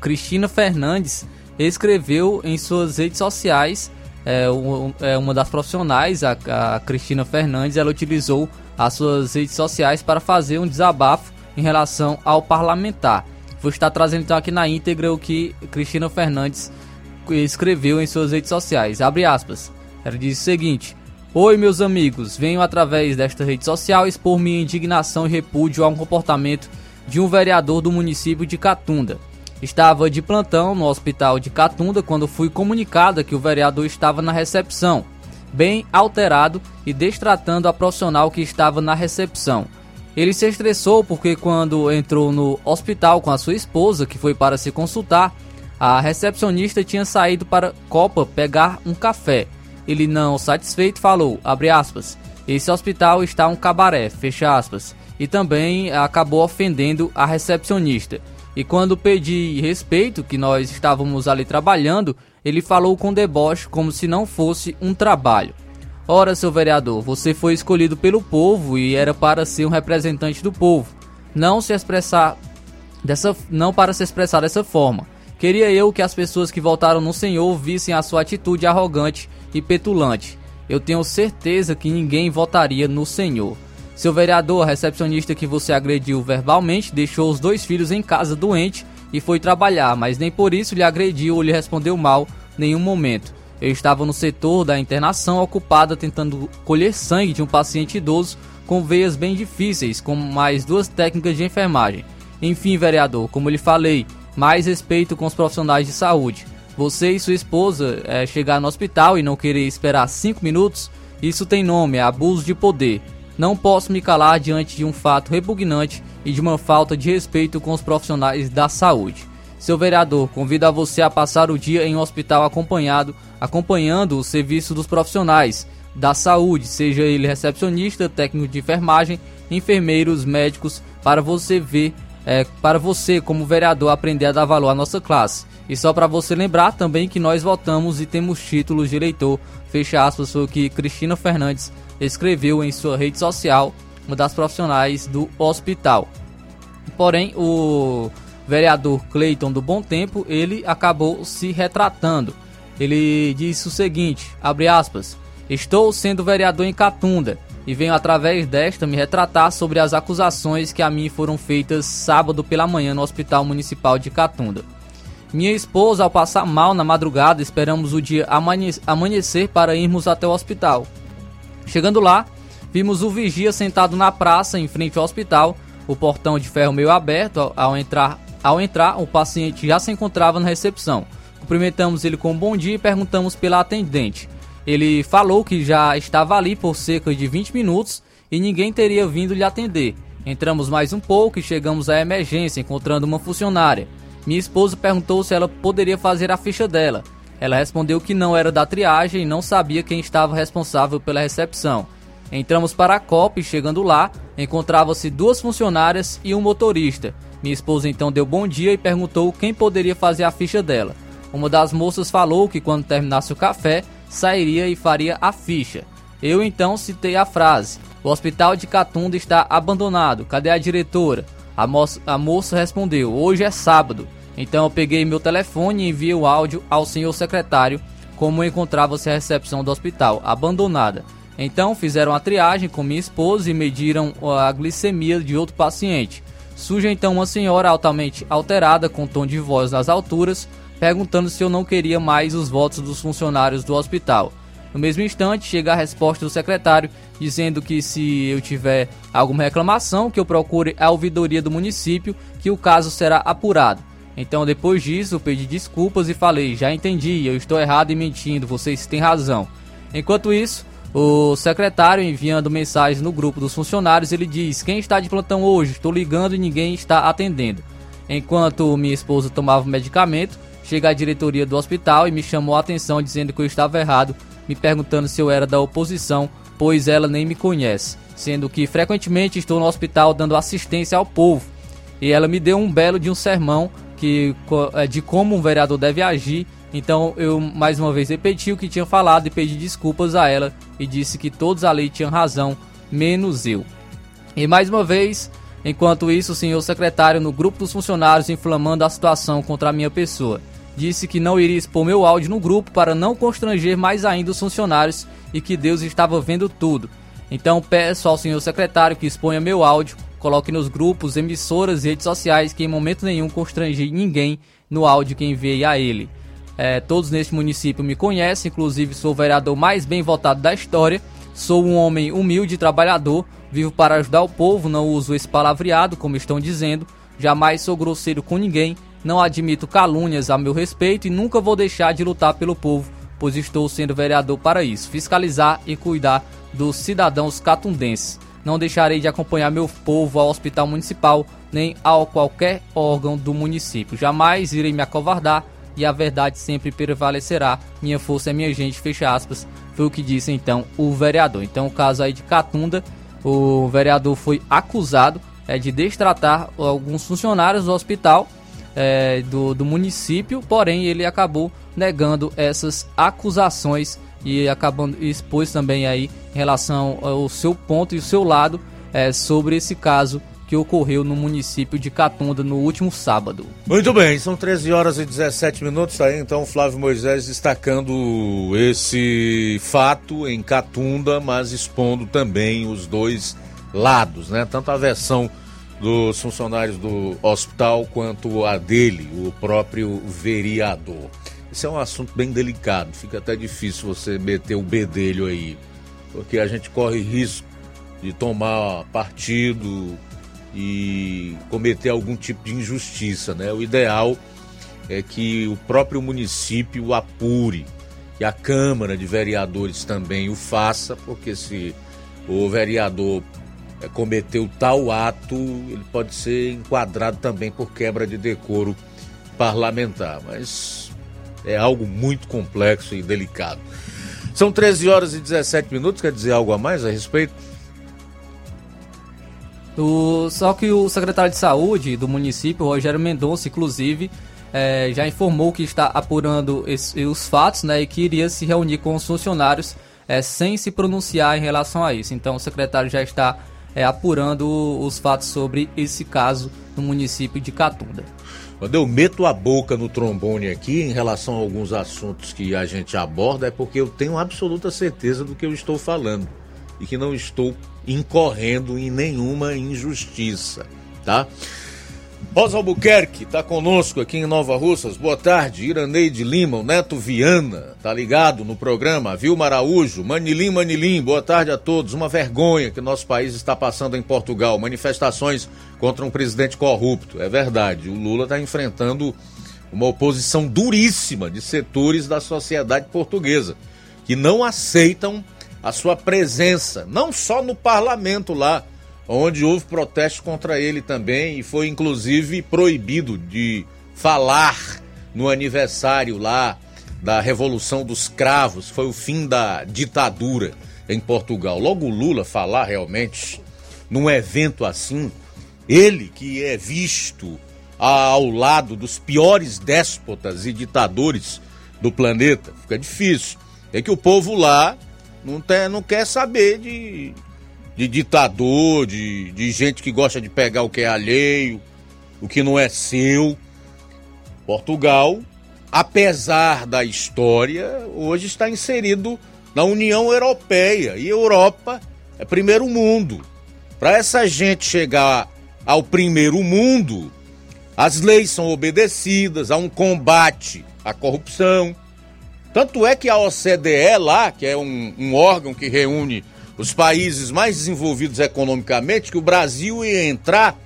Cristina Fernandes, escreveu em suas redes sociais, é, é uma das profissionais, a, a Cristina Fernandes, ela utilizou as suas redes sociais para fazer um desabafo em relação ao parlamentar. Vou estar trazendo então aqui na íntegra o que Cristina Fernandes escreveu em suas redes sociais. Abre aspas. Ela diz o seguinte: Oi, meus amigos, venho através desta rede social expor minha indignação e repúdio a um comportamento de um vereador do município de Catunda. Estava de plantão no hospital de Catunda quando fui comunicada que o vereador estava na recepção, bem alterado e destratando a profissional que estava na recepção. Ele se estressou porque quando entrou no hospital com a sua esposa, que foi para se consultar, a recepcionista tinha saído para Copa pegar um café. Ele não satisfeito falou, aspas, esse hospital está um cabaré, fecha aspas, e também acabou ofendendo a recepcionista. E quando pedi respeito, que nós estávamos ali trabalhando, ele falou com deboche como se não fosse um trabalho. Ora, seu vereador, você foi escolhido pelo povo e era para ser um representante do povo, não se expressar dessa não para se expressar dessa forma. Queria eu que as pessoas que votaram no Senhor vissem a sua atitude arrogante e petulante. Eu tenho certeza que ninguém votaria no Senhor. Seu vereador, recepcionista que você agrediu verbalmente, deixou os dois filhos em casa doente e foi trabalhar, mas nem por isso lhe agrediu ou lhe respondeu mal nenhum momento. Eu estava no setor da internação ocupada tentando colher sangue de um paciente idoso com veias bem difíceis, com mais duas técnicas de enfermagem. Enfim, vereador, como lhe falei, mais respeito com os profissionais de saúde. Você e sua esposa é, chegar no hospital e não querer esperar cinco minutos, isso tem nome, é abuso de poder. Não posso me calar diante de um fato repugnante e de uma falta de respeito com os profissionais da saúde. Seu vereador, convido a você a passar o dia em um hospital acompanhado, acompanhando o serviço dos profissionais da saúde, seja ele recepcionista, técnico de enfermagem, enfermeiros, médicos, para você ver, é, para você como vereador aprender a dar valor à nossa classe. E só para você lembrar também que nós votamos e temos títulos de eleitor, fecha aspas, foi o que Cristina Fernandes escreveu em sua rede social, uma das profissionais do hospital. Porém, o vereador Cleiton do Bom Tempo, ele acabou se retratando. Ele disse o seguinte, abre aspas, Estou sendo vereador em Catunda e venho através desta me retratar sobre as acusações que a mim foram feitas sábado pela manhã no Hospital Municipal de Catunda. Minha esposa, ao passar mal na madrugada, esperamos o dia amanhecer para irmos até o hospital. Chegando lá, vimos o vigia sentado na praça em frente ao hospital, o portão de ferro meio aberto. Ao entrar ao entrar, o paciente já se encontrava na recepção. Cumprimentamos ele com um bom dia e perguntamos pela atendente. Ele falou que já estava ali por cerca de 20 minutos e ninguém teria vindo lhe atender. Entramos mais um pouco e chegamos à emergência, encontrando uma funcionária. Minha esposa perguntou se ela poderia fazer a ficha dela. Ela respondeu que não era da triagem e não sabia quem estava responsável pela recepção. Entramos para a COP e chegando lá, encontrava-se duas funcionárias e um motorista. Minha esposa então deu bom dia e perguntou quem poderia fazer a ficha dela. Uma das moças falou que quando terminasse o café, sairia e faria a ficha. Eu então citei a frase: O hospital de Catunda está abandonado, cadê a diretora? A moça, a moça respondeu: Hoje é sábado. Então eu peguei meu telefone e enviei o áudio ao senhor secretário como encontrava-se a recepção do hospital, abandonada. Então fizeram a triagem com minha esposa e mediram a glicemia de outro paciente. Surge então uma senhora altamente alterada, com tom de voz nas alturas, perguntando se eu não queria mais os votos dos funcionários do hospital. No mesmo instante, chega a resposta do secretário dizendo que se eu tiver alguma reclamação, que eu procure a ouvidoria do município, que o caso será apurado. Então, depois disso, pedi desculpas e falei: já entendi, eu estou errado e mentindo, vocês têm razão. Enquanto isso, o secretário enviando mensagens no grupo dos funcionários, ele diz: Quem está de plantão hoje? Estou ligando e ninguém está atendendo. Enquanto minha esposa tomava o medicamento, chega a diretoria do hospital e me chamou a atenção dizendo que eu estava errado, me perguntando se eu era da oposição, pois ela nem me conhece, sendo que frequentemente estou no hospital dando assistência ao povo. E ela me deu um belo de um sermão que é, de como um vereador deve agir. Então eu mais uma vez repeti o que tinha falado e pedi desculpas a ela e disse que todos ali tinham razão, menos eu. E mais uma vez, enquanto isso, o senhor secretário no grupo dos funcionários inflamando a situação contra a minha pessoa. Disse que não iria expor meu áudio no grupo para não constranger mais ainda os funcionários e que Deus estava vendo tudo. Então peço ao senhor secretário que exponha meu áudio Coloque nos grupos, emissoras e redes sociais que em momento nenhum constrangi ninguém no áudio que enviei a ele. É, todos neste município me conhecem, inclusive sou o vereador mais bem votado da história. Sou um homem humilde e trabalhador, vivo para ajudar o povo, não uso esse palavreado, como estão dizendo. Jamais sou grosseiro com ninguém, não admito calúnias a meu respeito e nunca vou deixar de lutar pelo povo, pois estou sendo vereador para isso fiscalizar e cuidar dos cidadãos catundenses. Não deixarei de acompanhar meu povo ao hospital municipal, nem a qualquer órgão do município. Jamais irei me acovardar e a verdade sempre prevalecerá. Minha força é minha gente, fecha aspas. Foi o que disse então o vereador. Então, o caso aí de Catunda, o vereador foi acusado é, de destratar alguns funcionários do hospital é, do, do município, porém ele acabou negando essas acusações e acabando expôs também aí em relação ao seu ponto e o seu lado é, sobre esse caso que ocorreu no município de Catunda no último sábado. Muito bem, são 13 horas e 17 minutos aí, então Flávio Moisés destacando esse fato em Catunda, mas expondo também os dois lados, né? Tanto a versão dos funcionários do hospital quanto a dele, o próprio vereador. Esse é um assunto bem delicado, fica até difícil você meter o bedelho aí, porque a gente corre risco de tomar partido e cometer algum tipo de injustiça, né? O ideal é que o próprio município apure, que a Câmara de Vereadores também o faça, porque se o vereador é, cometeu tal ato, ele pode ser enquadrado também por quebra de decoro parlamentar. Mas é algo muito complexo e delicado. São 13 horas e 17 minutos, quer dizer algo a mais a respeito? O, só que o secretário de saúde do município, Rogério Mendonça, inclusive, é, já informou que está apurando os fatos né, e que iria se reunir com os funcionários é, sem se pronunciar em relação a isso. Então o secretário já está é, apurando os fatos sobre esse caso no município de Catunda. Quando eu meto a boca no trombone aqui em relação a alguns assuntos que a gente aborda, é porque eu tenho absoluta certeza do que eu estou falando e que não estou incorrendo em nenhuma injustiça, tá? Rosa Albuquerque está conosco aqui em Nova Russas. Boa tarde. Iraneide Lima, o Neto Viana, tá ligado no programa. Vilma Araújo, Manilim, Manilim, boa tarde a todos. Uma vergonha que nosso país está passando em Portugal. Manifestações contra um presidente corrupto. É verdade, o Lula está enfrentando uma oposição duríssima de setores da sociedade portuguesa que não aceitam a sua presença, não só no parlamento lá, onde houve protesto contra ele também e foi inclusive proibido de falar no aniversário lá da Revolução dos Cravos, foi o fim da ditadura em Portugal. Logo Lula falar realmente num evento assim Ele que é visto ao lado dos piores déspotas e ditadores do planeta. Fica difícil. É que o povo lá não, tem, não quer saber de, de ditador, de, de gente que gosta de pegar o que é alheio, o que não é seu. Portugal, apesar da história, hoje está inserido na União Europeia. E Europa é primeiro mundo. Para essa gente chegar ao primeiro mundo, as leis são obedecidas, há um combate à corrupção. Tanto é que a OCDE lá, que é um, um órgão que reúne os países mais desenvolvidos economicamente, que o Brasil ia entrar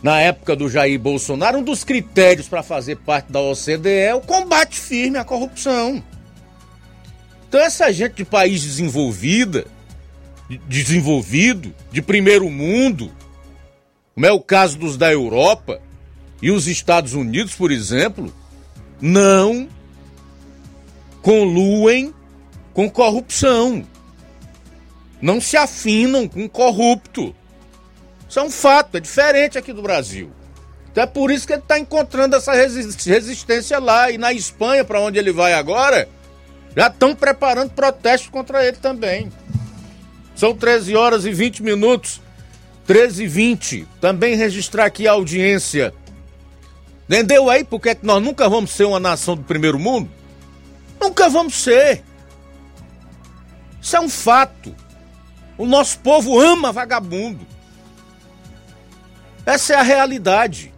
na época do Jair Bolsonaro, um dos critérios para fazer parte da OCDE é o combate firme à corrupção. Então essa gente de país desenvolvida, desenvolvido, de primeiro mundo, como é o caso dos da Europa e os Estados Unidos, por exemplo, não coluem com corrupção. Não se afinam com corrupto. Isso é um fato, é diferente aqui do Brasil. Então é por isso que ele está encontrando essa resistência lá. E na Espanha, para onde ele vai agora, já estão preparando protestos contra ele também. São 13 horas e 20 minutos. 13 e 20. Também registrar aqui a audiência. Entendeu aí é que nós nunca vamos ser uma nação do primeiro mundo? Nunca vamos ser. Isso é um fato. O nosso povo ama vagabundo. Essa é a realidade.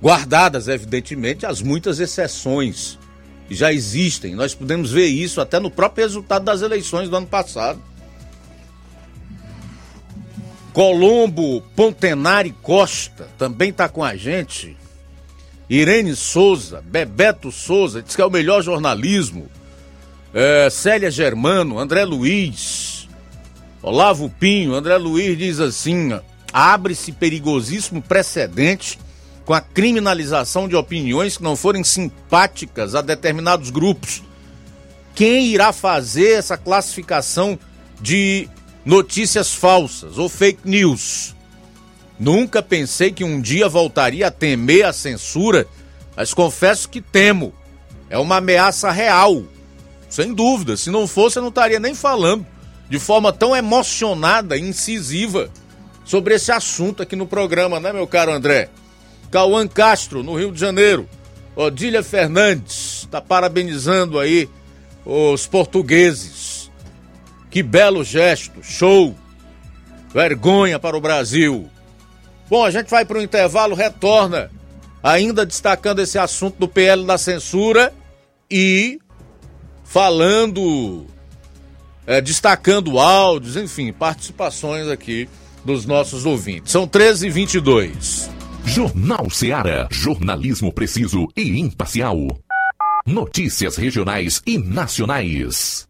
Guardadas, evidentemente, as muitas exceções que já existem. Nós podemos ver isso até no próprio resultado das eleições do ano passado. Colombo Pontenari Costa também está com a gente. Irene Souza, Bebeto Souza, diz que é o melhor jornalismo. É, Célia Germano, André Luiz, Olavo Pinho, André Luiz diz assim: abre-se perigosíssimo precedente com a criminalização de opiniões que não forem simpáticas a determinados grupos. Quem irá fazer essa classificação de notícias falsas ou fake news. Nunca pensei que um dia voltaria a temer a censura, mas confesso que temo. É uma ameaça real. Sem dúvida, se não fosse, eu não estaria nem falando de forma tão emocionada e incisiva sobre esse assunto aqui no programa, né, meu caro André? Cauã Castro, no Rio de Janeiro. Odília Fernandes, está parabenizando aí os portugueses que belo gesto, show! Vergonha para o Brasil. Bom, a gente vai para o intervalo, retorna, ainda destacando esse assunto do PL da censura e falando, é, destacando áudios, enfim, participações aqui dos nossos ouvintes. São 13 e 22 Jornal Seara. Jornalismo preciso e imparcial. Notícias regionais e nacionais.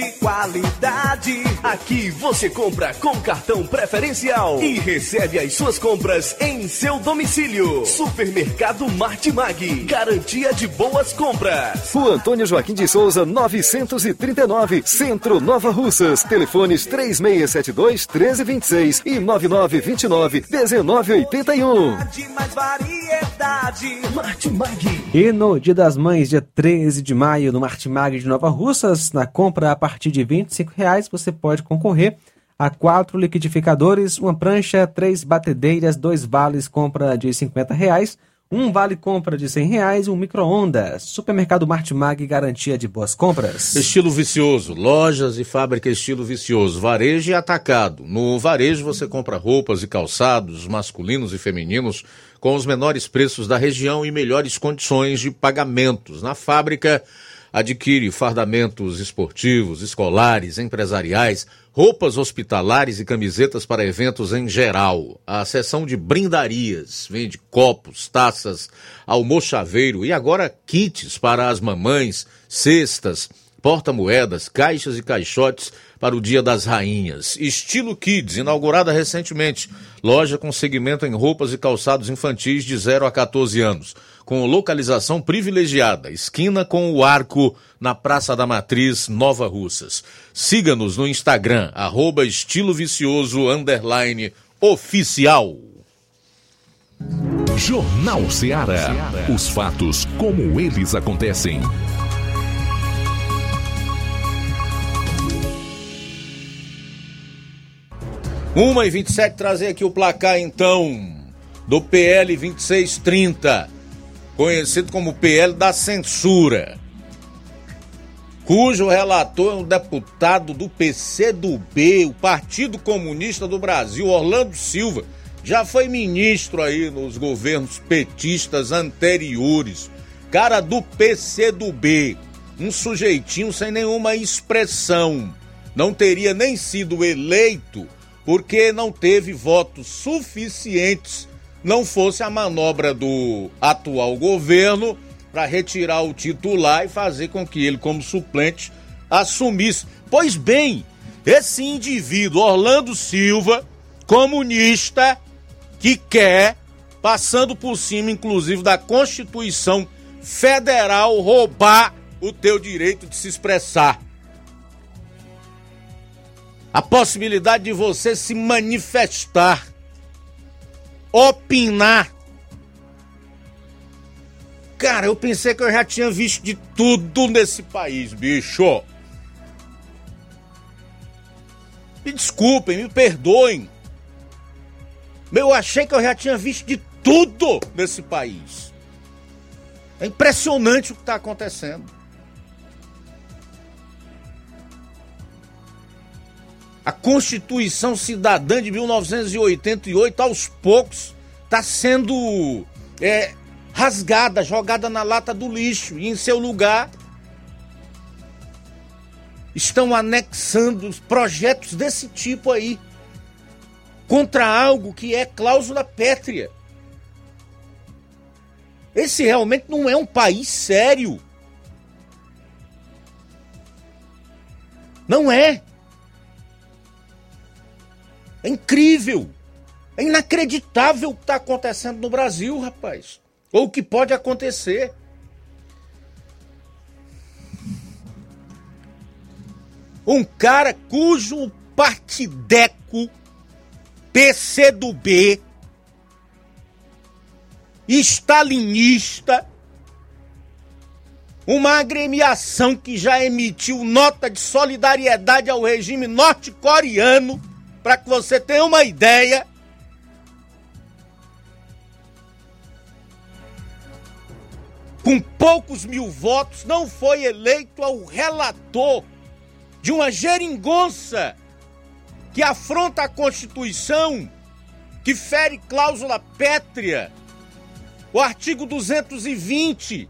de qualidade. Aqui você compra com cartão preferencial e recebe as suas compras em seu domicílio. Supermercado Martimag. Garantia de boas compras. Rua Antônio Joaquim de Souza, 939, Centro Nova Russas. Telefones 3672 1326 e 9929 1981. De mais variedade. Martimag. E no Dia das Mães, dia 13 de maio, no Martimag de Nova Russas, na compra a partir de 25 reais, você pode concorrer a quatro liquidificadores, uma prancha, três batedeiras, dois vales compra de 50 reais, um vale compra de 100 reais, um micro-ondas. Supermercado Martimag, garantia de boas compras. Estilo vicioso, lojas e fábrica estilo vicioso, varejo e atacado. No varejo você compra roupas e calçados masculinos e femininos com os menores preços da região e melhores condições de pagamentos. Na fábrica adquire fardamentos esportivos, escolares, empresariais, roupas hospitalares e camisetas para eventos em geral. A seção de brindarias vende copos, taças, almochaveiro e agora kits para as mamães, cestas, porta-moedas, caixas e caixotes para o Dia das Rainhas. Estilo Kids, inaugurada recentemente. Loja com segmento em roupas e calçados infantis de 0 a 14 anos. Com localização privilegiada, esquina com o arco na Praça da Matriz, Nova Russas. Siga-nos no Instagram, arroba estilo vicioso, underline, oficial. Jornal Ceará. Os fatos como eles acontecem. Uma e 27, trazer aqui o placar então do PL 2630, conhecido como PL da censura, cujo relator é um deputado do PCdoB, o Partido Comunista do Brasil, Orlando Silva, já foi ministro aí nos governos petistas anteriores, cara do PCdoB, um sujeitinho sem nenhuma expressão, não teria nem sido eleito porque não teve votos suficientes, não fosse a manobra do atual governo para retirar o titular e fazer com que ele, como suplente, assumisse. Pois bem, esse indivíduo, Orlando Silva, comunista, que quer, passando por cima, inclusive, da Constituição Federal, roubar o teu direito de se expressar a possibilidade de você se manifestar, opinar. Cara, eu pensei que eu já tinha visto de tudo nesse país, bicho. Me desculpem, me perdoem. Eu achei que eu já tinha visto de tudo nesse país. É impressionante o que está acontecendo. A Constituição Cidadã de 1988, aos poucos, está sendo é, rasgada, jogada na lata do lixo e em seu lugar estão anexando projetos desse tipo aí contra algo que é cláusula pétrea. Esse realmente não é um país sério. Não é. É incrível. É inacreditável o que está acontecendo no Brasil, rapaz. Ou o que pode acontecer. Um cara cujo partideco PCdoB stalinista, uma agremiação que já emitiu nota de solidariedade ao regime norte-coreano, para que você tenha uma ideia. Com poucos mil votos, não foi eleito ao relator de uma geringonça que afronta a Constituição, que fere cláusula pétrea, o artigo 220,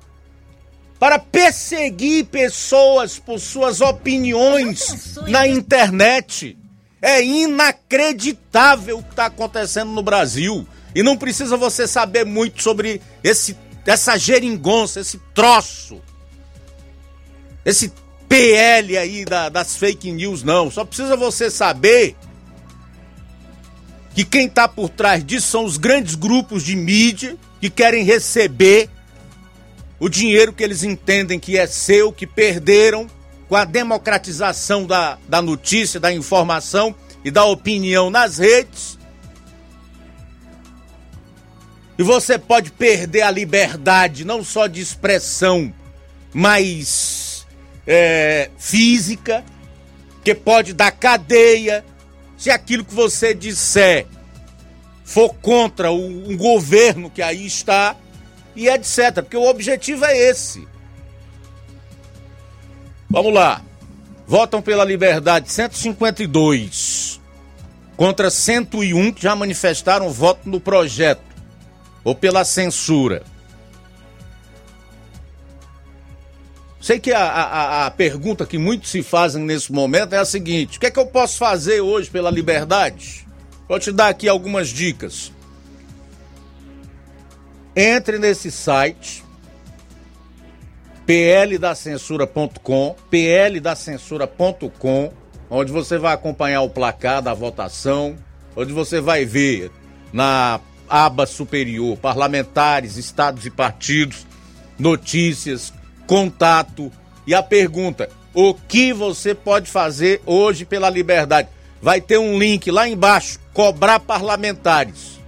para perseguir pessoas por suas opiniões na internet. É inacreditável o que está acontecendo no Brasil. E não precisa você saber muito sobre esse, essa geringonça, esse troço. Esse PL aí da, das fake news, não. Só precisa você saber que quem está por trás disso são os grandes grupos de mídia que querem receber o dinheiro que eles entendem que é seu, que perderam com a democratização da, da notícia, da informação e da opinião nas redes. E você pode perder a liberdade não só de expressão, mas é, física, que pode dar cadeia, se aquilo que você disser for contra o, um governo que aí está, e etc. Porque o objetivo é esse. Vamos lá. Votam pela liberdade 152 contra 101 que já manifestaram voto no projeto ou pela censura. Sei que a, a, a, pergunta que muitos se fazem nesse momento é a seguinte: o que é que eu posso fazer hoje pela liberdade? Vou te dar aqui algumas dicas. Entre nesse site pldacensura.com, pldacensura.com, onde você vai acompanhar o placar da votação, onde você vai ver na aba superior parlamentares, estados e partidos, notícias, contato. E a pergunta: o que você pode fazer hoje pela liberdade? Vai ter um link lá embaixo: cobrar parlamentares.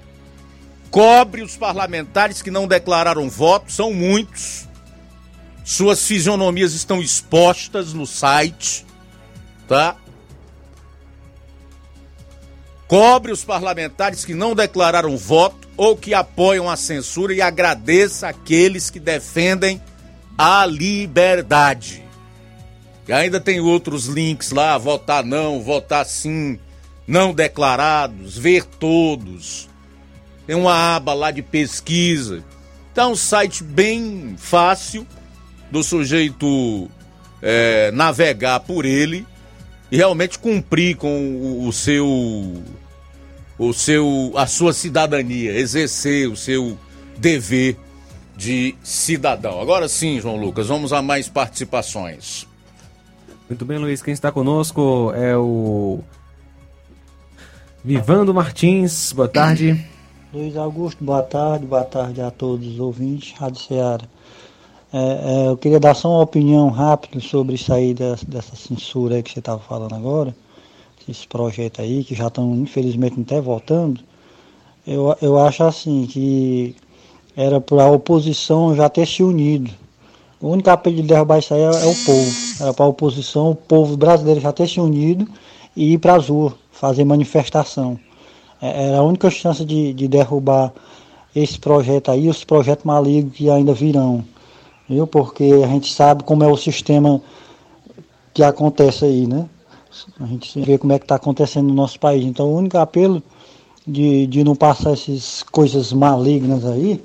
Cobre os parlamentares que não declararam voto, são muitos. Suas fisionomias estão expostas no site, tá? Cobre os parlamentares que não declararam voto ou que apoiam a censura e agradeça aqueles que defendem a liberdade. E ainda tem outros links lá, votar não, votar sim, não declarados, ver todos. Tem uma aba lá de pesquisa. Então, um site bem fácil do sujeito é, navegar por ele e realmente cumprir com o, o seu o seu a sua cidadania, exercer o seu dever de cidadão. Agora sim, João Lucas, vamos a mais participações. Muito bem, Luiz. Quem está conosco é o Vivando Martins. Boa tarde. Luiz Augusto, boa tarde. Boa tarde a todos os ouvintes. Rádio Ceará. É, é, eu queria dar só uma opinião rápida sobre isso aí dessa, dessa censura aí que você estava falando agora. Esse projeto aí, que já estão, infelizmente, até voltando. Eu, eu acho assim que era para a oposição já ter se unido. O único apelo de derrubar isso aí é, é o povo. Era para a oposição, o povo brasileiro já ter se unido e ir para as ruas, fazer manifestação. É, era a única chance de, de derrubar esse projeto aí, os projetos malignos que ainda virão. Viu? Porque a gente sabe como é o sistema que acontece aí, né? A gente vê como é que está acontecendo no nosso país. Então o único apelo de, de não passar essas coisas malignas aí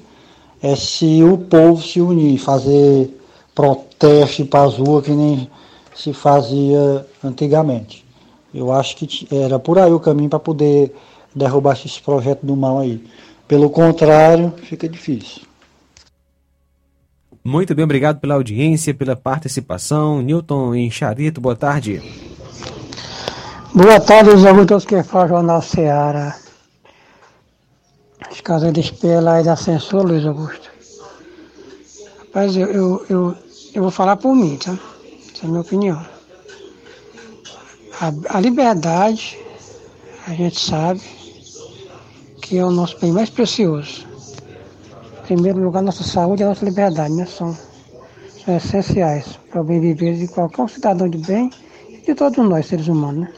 é se o povo se unir, fazer protesto para as ruas que nem se fazia antigamente. Eu acho que era por aí o caminho para poder derrubar esses projetos do mal aí. Pelo contrário, fica difícil. Muito bem, obrigado pela audiência, pela participação. Newton em Charito, boa tarde. Boa tarde, os ouvintes que fala Jornal Ceará. As casas de espelho lá da censura, Luiz Augusto. Rapaz, eu, eu, eu, eu vou falar por mim, tá? Essa é a minha opinião. A, a liberdade, a gente sabe que é o nosso bem mais precioso. Primeiro lugar, nossa saúde e a nossa liberdade, né? São, são essenciais para o bem viver de qualquer cidadão de bem e de todos nós, seres humanos, né?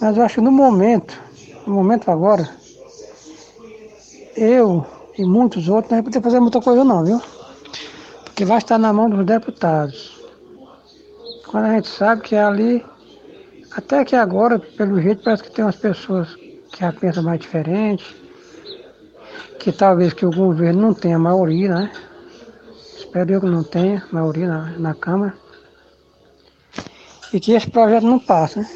Mas eu acho que no momento, no momento agora, eu e muitos outros não vamos poder fazer muita coisa não, viu? Porque vai estar na mão dos deputados. Quando a gente sabe que é ali, até que agora, pelo jeito, parece que tem umas pessoas que a pensam mais diferente, que talvez que o governo não tenha maioria, né? Espero eu que não tenha maioria na, na Câmara. E que esse projeto não passe, né?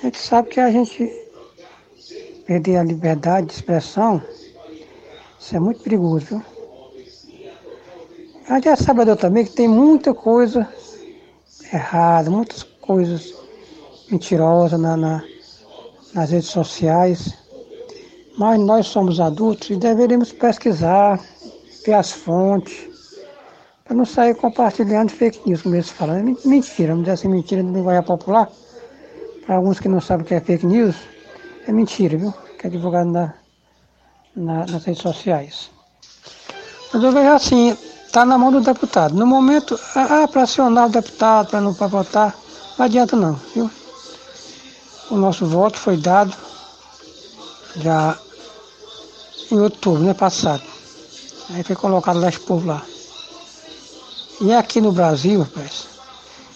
A gente sabe que a gente perder a liberdade de expressão, isso é muito perigoso, viu? A gente é sabedor também que tem muita coisa errada, muitas coisas mentirosas na, na, nas redes sociais, mas nós somos adultos e deveríamos pesquisar, ver as fontes, para não sair compartilhando fake news, como eles falam. É mentira, vamos dizer assim, mentira de linguagem popular. Para alguns que não sabem o que é fake news, é mentira, viu? Que é divulgado na, na, nas redes sociais. Mas eu vejo assim, está na mão do deputado. No momento, ah, para acionar o deputado, para não pra votar, não adianta não, viu? O nosso voto foi dado já em outubro, né, passado. Aí foi colocado lá esse povo lá. E aqui no Brasil, rapaz,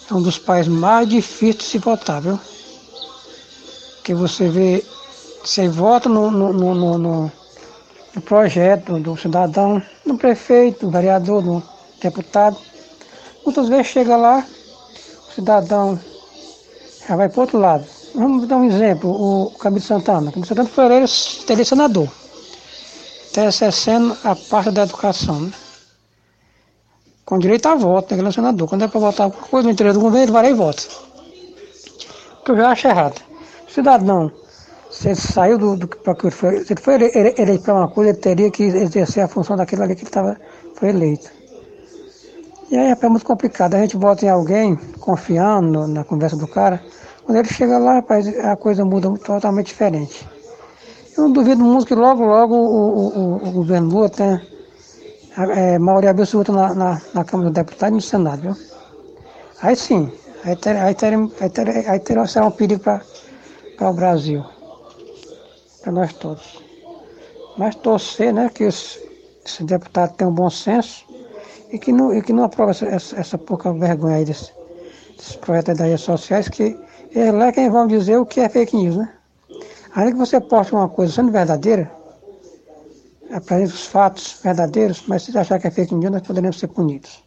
é um dos países mais difíceis de se votar, viu? Porque você vê, você vota no, no, no, no, no projeto do cidadão, no prefeito, no vereador, no deputado. Muitas vezes chega lá, o cidadão já vai para outro lado. Vamos dar um exemplo, o Camilo Santana. Camilo Santana foi ele teria senador, está a parte da educação, né? com direito a voto, né, ele é senador. Quando é para votar alguma coisa no interior do governo, ele vai lá e vota. O que eu já acho errado. Cidadão, se ele saiu do, do para que foi, se ele foi eleito para uma coisa, ele teria que exercer a função daquilo ali que ele tava, foi eleito. E aí é muito complicado. A gente vota em alguém, confiando na conversa do cara, quando ele chega lá, rapaz, a coisa muda totalmente diferente. Eu não duvido muito que logo, logo o, o, o governo Lula tenha é, maioria absoluta na, na, na, Câmara dos Deputados e no Senado, viu? Aí sim, aí, ter, aí, ter, aí, ter, aí ter, será um perigo para o Brasil, para nós todos. Mas torcer, né, que esse, deputado tenha um bom senso e que não, e que não aprove essa, essa, essa pouca vergonha aí desse, desses projetos das redes sociais, que eles lá é quem vão dizer o que é fake news, né? Ainda que você poste uma coisa sendo verdadeira, apresente os fatos verdadeiros, mas se achar que é fake news, nós poderemos ser punidos.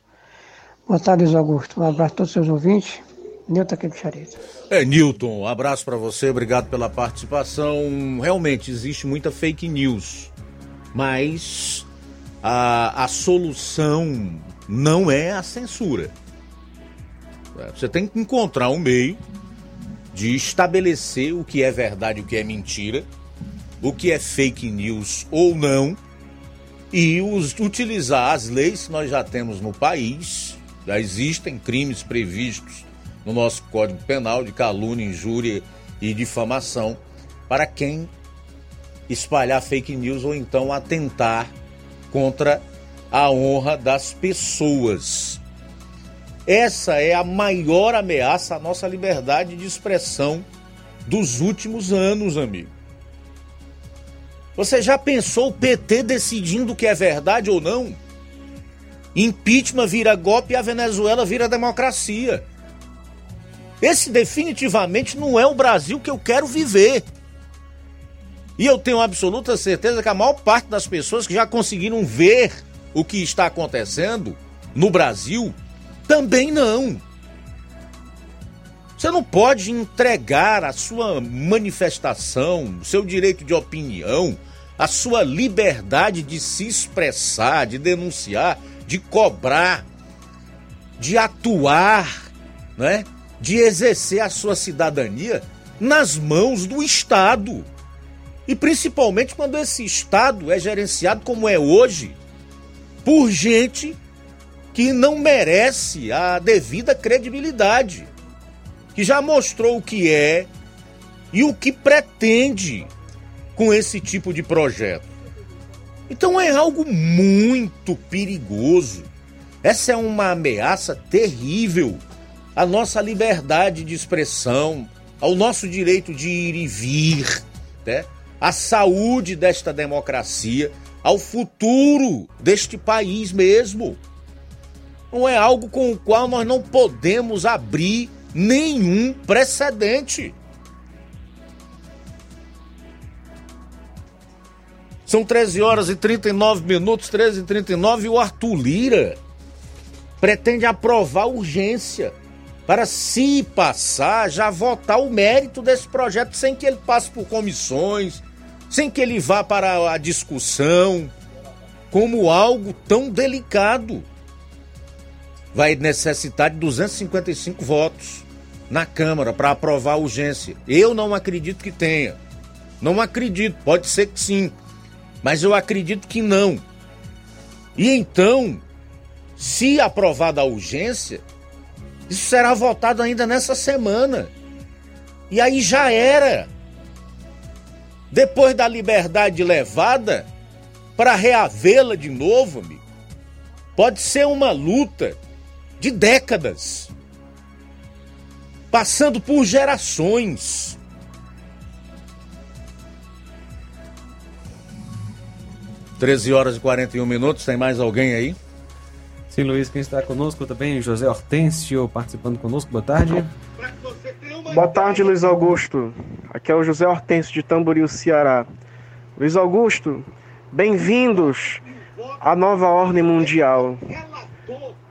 Boa tarde, Luiz Augusto. Um abraço a todos os seus ouvintes. Nilton aqui de Charita. É, Nilton, um abraço para você, obrigado pela participação. Realmente existe muita fake news, mas a, a solução não é a censura. É, você tem que encontrar um meio de estabelecer o que é verdade o que é mentira, o que é fake news ou não, e os, utilizar as leis que nós já temos no país. Já existem crimes previstos no nosso Código Penal de calúnia, injúria e difamação para quem espalhar fake news ou então atentar contra a honra das pessoas. Essa é a maior ameaça à nossa liberdade de expressão dos últimos anos, amigo. Você já pensou o PT decidindo o que é verdade ou não? Impeachment vira golpe e a Venezuela vira democracia. Esse definitivamente não é o Brasil que eu quero viver. E eu tenho absoluta certeza que a maior parte das pessoas que já conseguiram ver o que está acontecendo no Brasil também não. Você não pode entregar a sua manifestação, o seu direito de opinião, a sua liberdade de se expressar, de denunciar, de cobrar, de atuar, né? de exercer a sua cidadania nas mãos do Estado. E principalmente quando esse Estado é gerenciado como é hoje, por gente que não merece a devida credibilidade, que já mostrou o que é e o que pretende com esse tipo de projeto. Então é algo muito perigoso. Essa é uma ameaça terrível à nossa liberdade de expressão, ao nosso direito de ir e vir, né? à saúde desta democracia, ao futuro deste país mesmo. Não é algo com o qual nós não podemos abrir nenhum precedente. São 13 horas e 39 minutos, 13 e 39, e o Arthur Lira pretende aprovar urgência para, se passar, já votar o mérito desse projeto sem que ele passe por comissões, sem que ele vá para a discussão, como algo tão delicado. Vai necessitar de 255 votos na Câmara para aprovar a urgência. Eu não acredito que tenha. Não acredito, pode ser que sim mas eu acredito que não. E então, se aprovada a urgência, isso será votado ainda nessa semana. E aí já era. Depois da liberdade levada, para reavê-la de novo, amigo, pode ser uma luta de décadas, passando por gerações. 13 horas e 41 minutos, tem mais alguém aí? Sim, Luiz, quem está conosco também, José Hortêncio, participando conosco, boa tarde. Boa tarde, Luiz Augusto. Aqui é o José Hortêncio de Tamboril, Ceará. Luiz Augusto, bem-vindos à nova ordem mundial.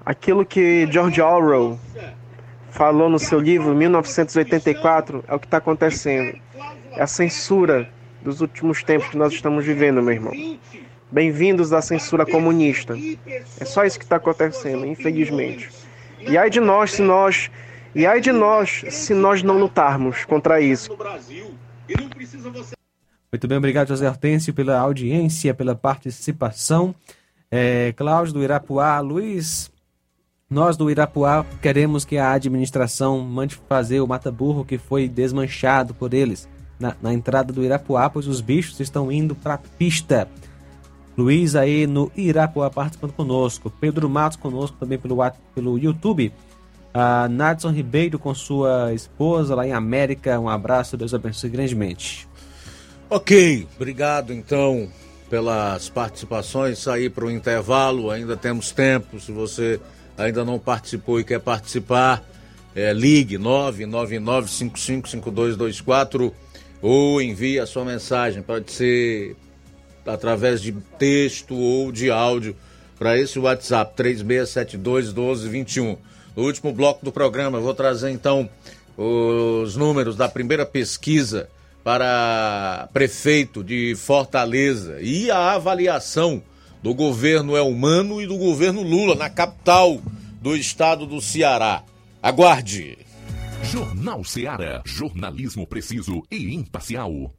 Aquilo que George Orwell falou no seu livro 1984 é o que está acontecendo. É a censura dos últimos tempos que nós estamos vivendo, meu irmão. Bem-vindos à censura comunista. É só isso que está acontecendo, infelizmente. E ai de nós se nós e ai de nós se nós não lutarmos contra isso. Muito bem, obrigado, José Hortêncio, pela audiência, pela participação. É, Cláudio do Irapuá, Luiz, nós do Irapuá queremos que a administração mande fazer o mata-burro que foi desmanchado por eles na, na entrada do Irapuá, pois os bichos estão indo para a pista. Luiz aí no Irapuá participando conosco. Pedro Matos conosco também pelo, pelo YouTube. A Nadson Ribeiro com sua esposa lá em América. Um abraço, Deus abençoe grandemente. Ok, obrigado então pelas participações. Sair para o intervalo, ainda temos tempo. Se você ainda não participou e quer participar, é, ligue 999555224 ou envie a sua mensagem. Pode ser através de texto ou de áudio para esse WhatsApp 3672 1221. No último bloco do programa, eu vou trazer então os números da primeira pesquisa para prefeito de Fortaleza e a avaliação do governo Elmano e do governo Lula na capital do estado do Ceará. Aguarde! Jornal Ceará, jornalismo preciso e imparcial.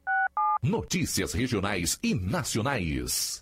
Notícias regionais e nacionais.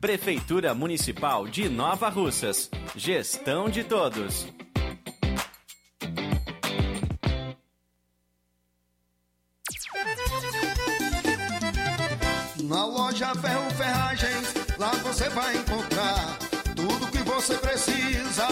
Prefeitura Municipal de Nova Russas. Gestão de todos. Na loja Ferro Ferragens, lá você vai encontrar tudo que você precisa,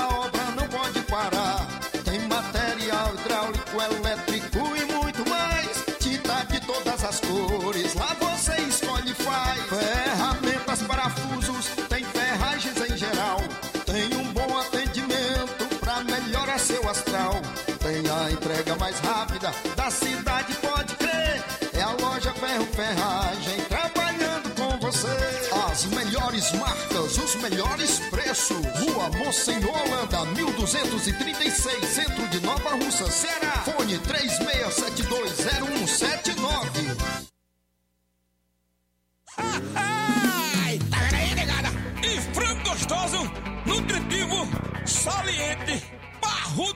da cidade, pode crer. É a loja Ferro Ferragem trabalhando com você. As melhores marcas, os melhores preços. Rua Mocenola, Holanda, 1236, centro de Nova Russa, Ceará. Fone 36720179. Ai, tá vendo aí, negada? E frango gostoso, nutritivo, saliente,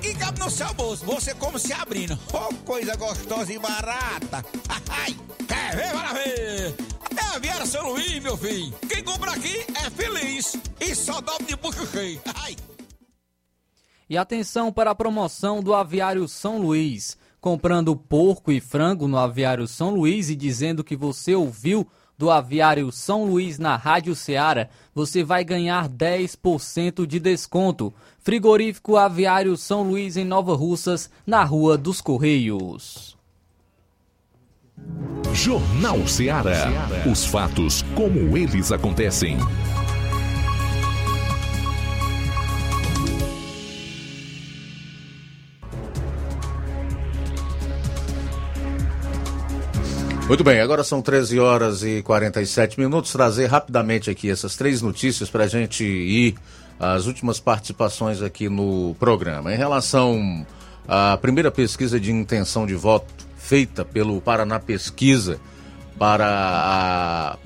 que cabe no seu bolso. Você como se abrindo. Oh, coisa gostosa e barata. Ai, quer ver? Para ver. É a São Luís, meu filho. Quem compra aqui é feliz. E só dobra de bucho cheio. Ai. E atenção para a promoção do Aviário São Luís. Comprando porco e frango no Aviário São Luís e dizendo que você ouviu do Aviário São Luís na Rádio Ceará, você vai ganhar 10% de desconto. Frigorífico Aviário São Luís em Nova Russas, na Rua dos Correios. Jornal Ceará. Os fatos como eles acontecem. Muito bem, agora são 13 horas e 47 minutos. Trazer rapidamente aqui essas três notícias para a gente ir às últimas participações aqui no programa. Em relação à primeira pesquisa de intenção de voto feita pelo Paraná Pesquisa para, a,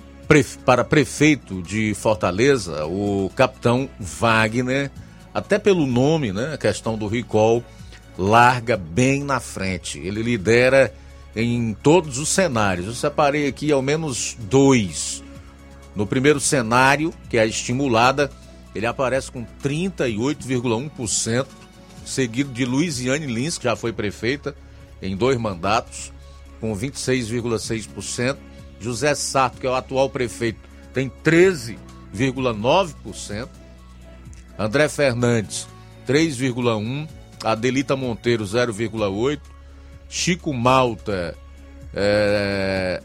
para prefeito de Fortaleza, o capitão Wagner, até pelo nome, né, a questão do recall, larga bem na frente. Ele lidera em todos os cenários. Eu separei aqui ao menos dois. No primeiro cenário, que é a estimulada, ele aparece com 38,1%, seguido de Luiziane Lins, que já foi prefeita em dois mandatos, com 26,6%. José Sato, que é o atual prefeito, tem 13,9%. André Fernandes, 3,1%. Adelita Monteiro, 0,8%. Chico Malta é,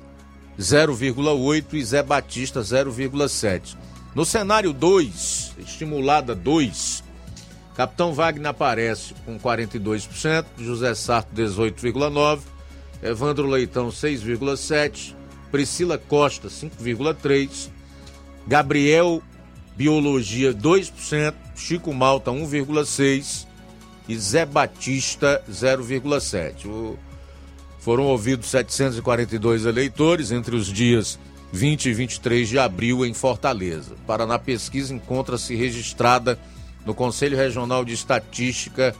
0,8 e Zé Batista 0,7. No cenário 2, estimulada 2, Capitão Wagner aparece com 42%, José Sarto 18,9%, Evandro Leitão 6,7%, Priscila Costa 5,3%, Gabriel Biologia 2%, Chico Malta 1,6% e Zé Batista 0,7. Foram ouvidos 742 eleitores entre os dias 20 e 23 de abril em Fortaleza. Paraná Pesquisa encontra-se registrada no Conselho Regional de Estatística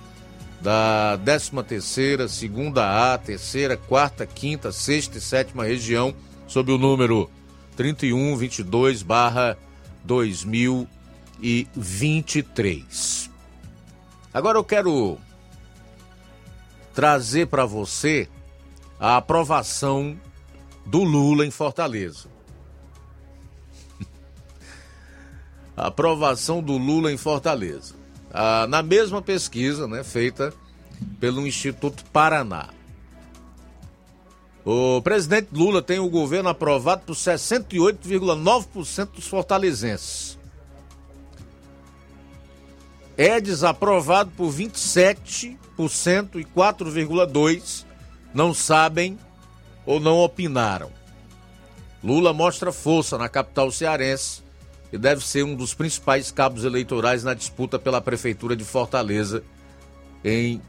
da 13ª, segunda A, terceira, quarta, quinta, sexta e sétima região, sob o número 3122 barra 2023. Agora eu quero trazer para você a aprovação do Lula em Fortaleza. A aprovação do Lula em Fortaleza. Ah, na mesma pesquisa né, feita pelo Instituto Paraná. O presidente Lula tem o governo aprovado por 68,9% dos fortalezenses. É desaprovado por 27% e 4,2% não sabem ou não opinaram. Lula mostra força na capital cearense e deve ser um dos principais cabos eleitorais na disputa pela Prefeitura de Fortaleza em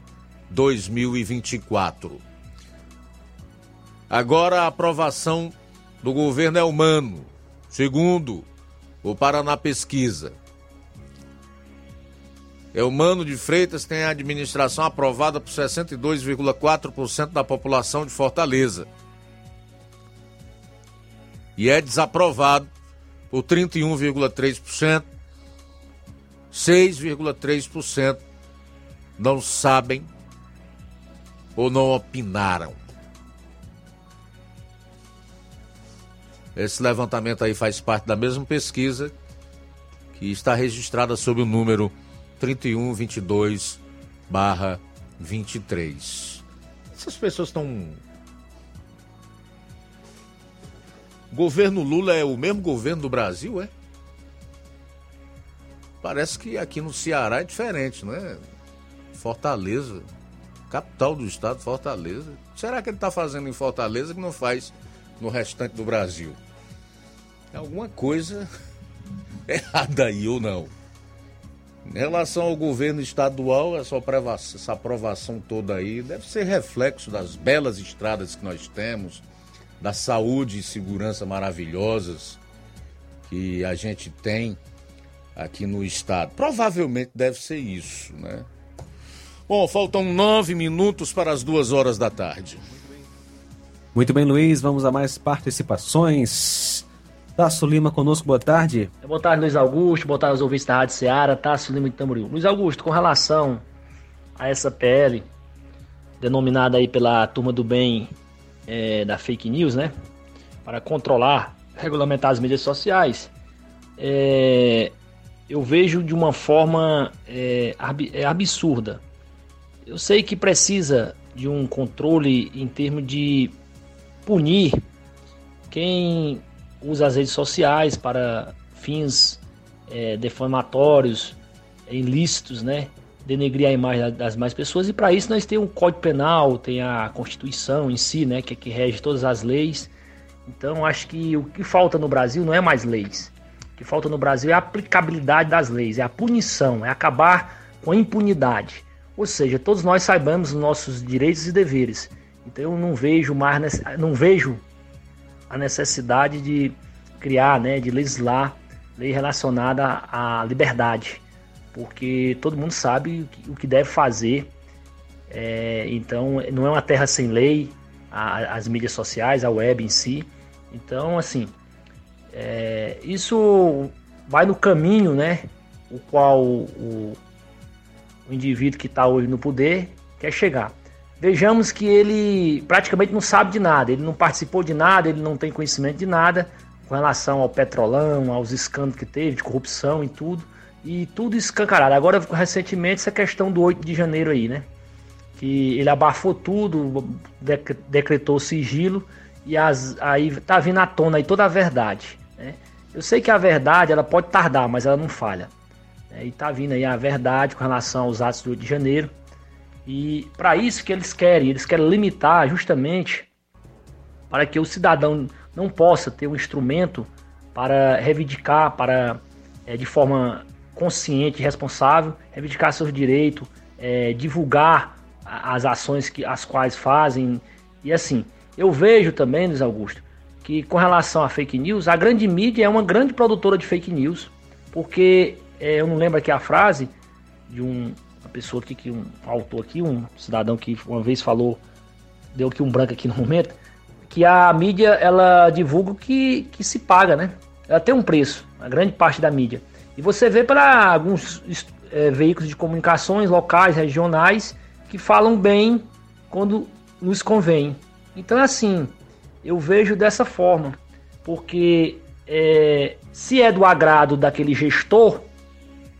2024. Agora a aprovação do governo é humano, segundo o Paraná Pesquisa. Eumano de Freitas tem a administração aprovada por 62,4% da população de Fortaleza. E é desaprovado por 31,3%. 6,3% não sabem ou não opinaram. Esse levantamento aí faz parte da mesma pesquisa que está registrada sob o número 3122 barra 23. Essas pessoas estão. Governo Lula é o mesmo governo do Brasil, é? Parece que aqui no Ceará é diferente, não é? Fortaleza, capital do estado, Fortaleza. Será que ele está fazendo em Fortaleza que não faz no restante do Brasil? Alguma coisa errada aí ou não? Em relação ao governo estadual, essa aprovação, essa aprovação toda aí deve ser reflexo das belas estradas que nós temos, da saúde e segurança maravilhosas que a gente tem aqui no estado. Provavelmente deve ser isso, né? Bom, faltam nove minutos para as duas horas da tarde. Muito bem, Luiz, vamos a mais participações. Tasso Lima conosco, boa tarde. Boa tarde, Luiz Augusto, boa tarde aos ouvintes da Rádio Ceará, Tasso Lima de Tamboril. Luiz Augusto, com relação a essa PL, denominada aí pela turma do bem é, da fake news, né? Para controlar, regulamentar as mídias sociais, é, eu vejo de uma forma é, é absurda. Eu sei que precisa de um controle em termos de punir quem usa as redes sociais para fins é, defamatórios, ilícitos, né? Denegrir a imagem das mais pessoas e para isso nós temos um Código Penal, tem a Constituição em si, né? Que, é que rege todas as leis. Então acho que o que falta no Brasil não é mais leis. O que falta no Brasil é a aplicabilidade das leis, é a punição, é acabar com a impunidade. Ou seja, todos nós saibamos os nossos direitos e deveres. Então eu não vejo mais, não vejo a necessidade de criar, né, de legislar lei relacionada à liberdade, porque todo mundo sabe o que deve fazer. É, então, não é uma terra sem lei, a, as mídias sociais, a web em si. Então, assim, é, isso vai no caminho, né, o qual o, o indivíduo que está hoje no poder quer chegar. Vejamos que ele praticamente não sabe de nada, ele não participou de nada, ele não tem conhecimento de nada com relação ao petrolão, aos escândalos que teve, de corrupção e tudo, e tudo escancarado. Agora, recentemente, essa questão do 8 de janeiro aí, né? Que ele abafou tudo, decretou sigilo, e as, aí tá vindo à tona aí toda a verdade, né? Eu sei que a verdade, ela pode tardar, mas ela não falha. Né? E tá vindo aí a verdade com relação aos atos do 8 de janeiro, e para isso que eles querem, eles querem limitar justamente para que o cidadão não possa ter um instrumento para reivindicar, para é, de forma consciente e responsável, reivindicar seus direitos, é, divulgar as ações que as quais fazem e assim. Eu vejo também, Luiz Augusto, que com relação a fake news, a grande mídia é uma grande produtora de fake news, porque é, eu não lembro aqui a frase de um uma pessoa aqui, que um, autor aqui, um cidadão que uma vez falou, deu aqui um branco aqui no momento, que a mídia ela divulga que, que se paga, né? Ela tem um preço, a grande parte da mídia. E você vê para alguns é, veículos de comunicações locais, regionais, que falam bem quando nos convém. Então, assim, eu vejo dessa forma, porque é, se é do agrado daquele gestor,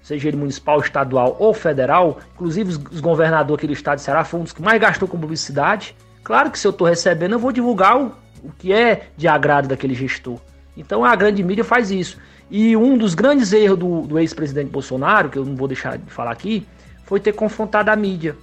seja ele municipal, estadual ou federal, inclusive os, governadores aqui do estado de Ceará foi um dos que mais gastou com publicidade. Claro que se eu estou recebendo, eu vou divulgar o, o que é de agrado daquele gestor. Então a grande mídia faz isso. E um dos grandes erros do, do ex-presidente Bolsonaro, que eu não vou deixar de falar aqui, foi ter confrontado a mídia.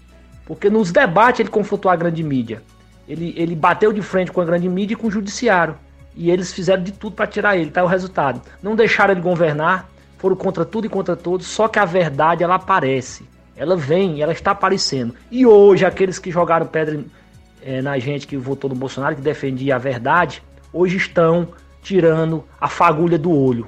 Porque nos debates ele confrontou a grande mídia. Ele, ele bateu de frente com a grande mídia e com o judiciário. E eles fizeram de tudo para tirar ele, tá o resultado. Não deixaram ele governar, foram contra tudo e contra todos, só que a verdade ela aparece. Ela vem, ela está aparecendo. E hoje, aqueles que jogaram pedra é, na gente que votou no Bolsonaro, que defendia a verdade, hoje estão tirando a fagulha do olho.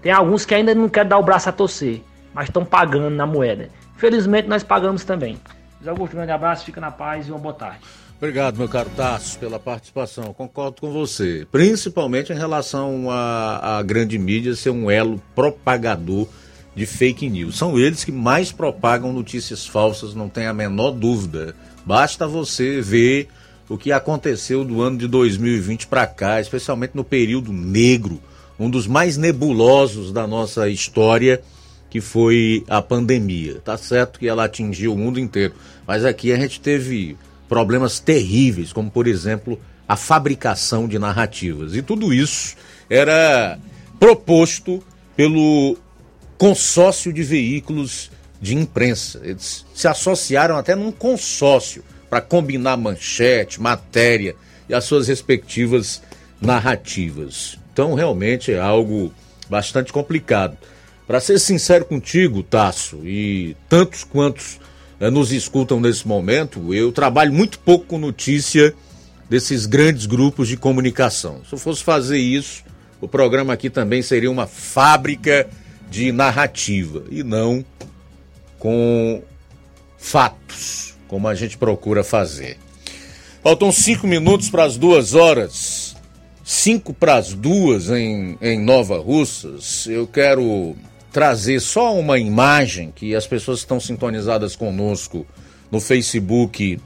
Tem alguns que ainda não querem dar o braço a torcer, mas estão pagando na moeda. Felizmente nós pagamos também. Augusto, um grande abraço, fica na paz e uma boa tarde. Obrigado, meu caro Tasso, pela participação. Concordo com você, principalmente em relação à, grande mídia ser um elo propagador de fake news. São eles que mais propagam notícias falsas, não tem a menor dúvida. Basta você ver o que aconteceu do ano de 2020 para cá, especialmente no período negro, um dos mais nebulosos da nossa história, que foi a pandemia. Tá certo que ela atingiu o mundo inteiro, mas aqui a gente teve problemas terríveis, como por exemplo a fabricação de narrativas. E tudo isso era proposto pelo consórcio de veículos de imprensa. Eles se associaram até num consórcio para combinar manchete, matéria e as suas respectivas narrativas. Então, realmente é algo bastante complicado. Para ser sincero contigo, Tasso, e tantos quantos eh, nos escutam nesse momento, eu trabalho muito pouco com notícia desses grandes grupos de comunicação. Se eu fosse fazer isso, o programa aqui também seria uma fábrica de narrativa e não com fatos, como a gente procura fazer. Faltam cinco minutos para as duas horas, cinco para as duas em, em Nova Russas. Eu quero trazer só uma imagem que as pessoas que estão sintonizadas conosco no Facebook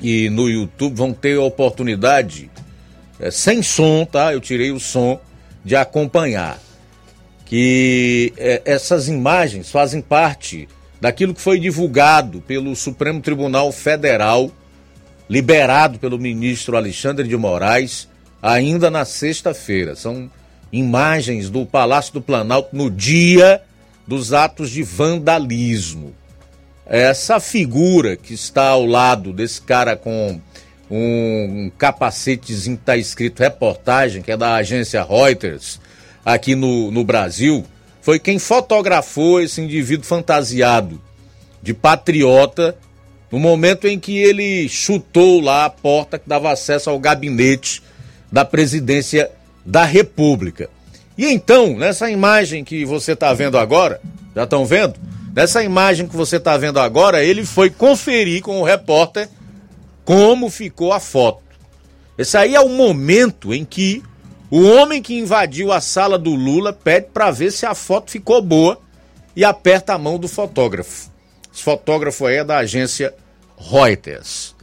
e no YouTube vão ter a oportunidade, é, sem som, tá? Eu tirei o som, de acompanhar. Que é, essas imagens fazem parte daquilo que foi divulgado pelo Supremo Tribunal Federal, liberado pelo ministro Alexandre de Moraes, ainda na sexta-feira. São imagens do Palácio do Planalto no dia dos atos de vandalismo. Essa figura que está ao lado desse cara com um capacetezinho que está escrito reportagem, que é da agência Reuters, aqui no, no Brasil, foi quem fotografou esse indivíduo fantasiado de patriota no momento em que ele chutou lá a porta que dava acesso ao gabinete da presidência da República. E então, nessa imagem que você está vendo agora, já estão vendo? Nessa imagem que você está vendo agora, ele foi conferir com o repórter como ficou a foto. Esse aí é o momento em que o homem que invadiu a sala do Lula pede para ver se a foto ficou boa e aperta a mão do fotógrafo. Esse fotógrafo aí é da agência Reuters.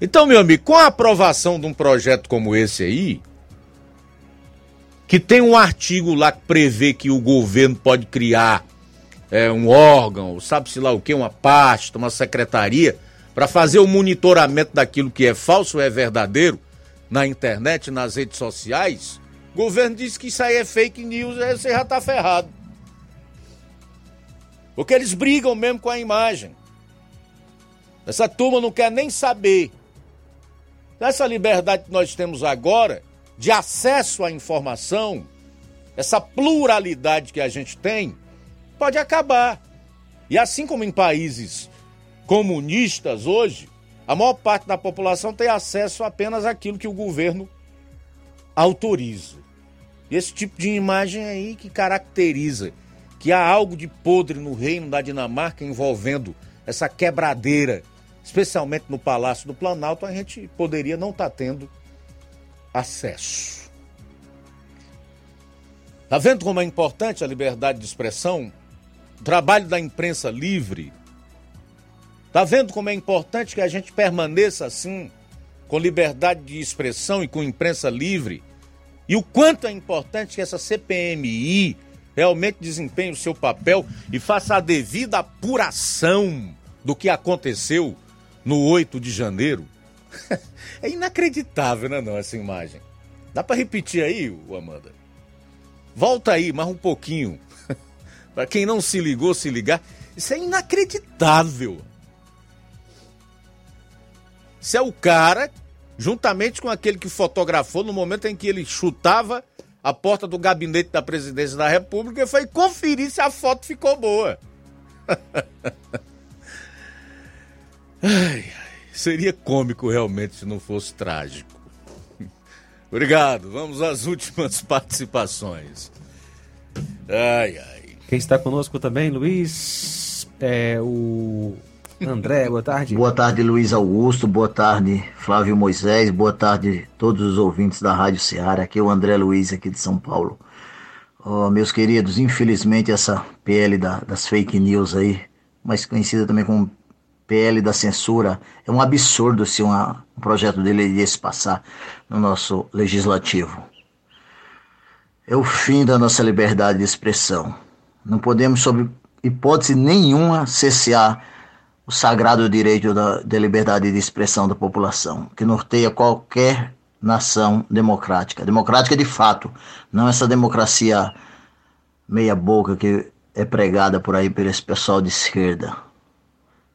Então, meu amigo, com a aprovação de um projeto como esse aí, que tem um artigo lá que prevê que o governo pode criar é, um órgão, sabe-se lá o que, uma pasta, uma secretaria, para fazer o monitoramento daquilo que é falso ou é verdadeiro na internet, nas redes sociais, o governo diz que isso aí é fake news, aí você já está ferrado. Porque eles brigam mesmo com a imagem. Essa turma não quer nem saber. Essa liberdade que nós temos agora de acesso à informação, essa pluralidade que a gente tem, pode acabar. E assim como em países comunistas hoje, a maior parte da população tem acesso apenas àquilo que o governo autoriza. Esse tipo de imagem aí que caracteriza que há algo de podre no reino da Dinamarca envolvendo essa quebradeira, especialmente no Palácio do Planalto, a gente poderia não estar tá tendo acesso. Tá vendo como é importante a liberdade de expressão? O trabalho da imprensa livre. Tá vendo como é importante que a gente permaneça assim, com liberdade de expressão e com imprensa livre, e o quanto é importante que essa CPMI realmente desempenhe o seu papel e faça a devida apuração do que aconteceu no 8 de janeiro. É inacreditável, né, não, essa imagem. Dá para repetir aí, Amanda? Volta aí, mais um pouquinho. para quem não se ligou, se ligar. Isso é inacreditável. Isso é o cara, juntamente com aquele que fotografou no momento em que ele chutava a porta do gabinete da presidência da República e foi conferir se a foto ficou boa. ai, ai, seria cômico realmente se não fosse trágico. Obrigado. Vamos às últimas participações. Ai, ai. Quem está conosco também, Luiz, é o André, boa tarde. Boa tarde, Luiz Augusto. Boa tarde, Flávio Moisés. Boa tarde, todos os ouvintes da Rádio Ceará. Aqui é o André Luiz, aqui de São Paulo. Oh, meus queridos, infelizmente essa PL da, das fake news aí, mais conhecida também como PL da censura, é um absurdo se uma, um projeto dele desse passar no nosso legislativo. É o fim da nossa liberdade de expressão. Não podemos, sob hipótese nenhuma, cessear o sagrado direito da, da liberdade de expressão da população, que norteia qualquer nação democrática. Democrática de fato, não essa democracia meia-boca que é pregada por aí por esse pessoal de esquerda,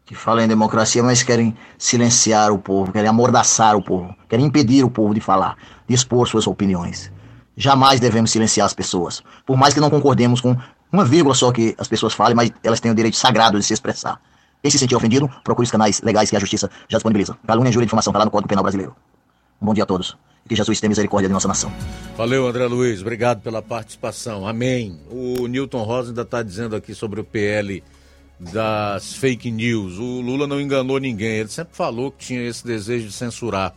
que fala em democracia, mas querem silenciar o povo, querem amordaçar o povo, querem impedir o povo de falar, de expor suas opiniões. Jamais devemos silenciar as pessoas, por mais que não concordemos com uma vírgula só que as pessoas falem, mas elas têm o direito sagrado de se expressar. Quem se sentir ofendido, procure os canais legais que a justiça já disponibiliza. Calúnia, injúria e difamação, está lá no Código Penal Brasileiro. Um bom dia a todos. Que Jesus tenha misericórdia de nossa nação. Valeu, André Luiz. Obrigado pela participação. Amém. O Newton Rosa ainda está dizendo aqui sobre o PL das fake news. O Lula não enganou ninguém. Ele sempre falou que tinha esse desejo de censurar.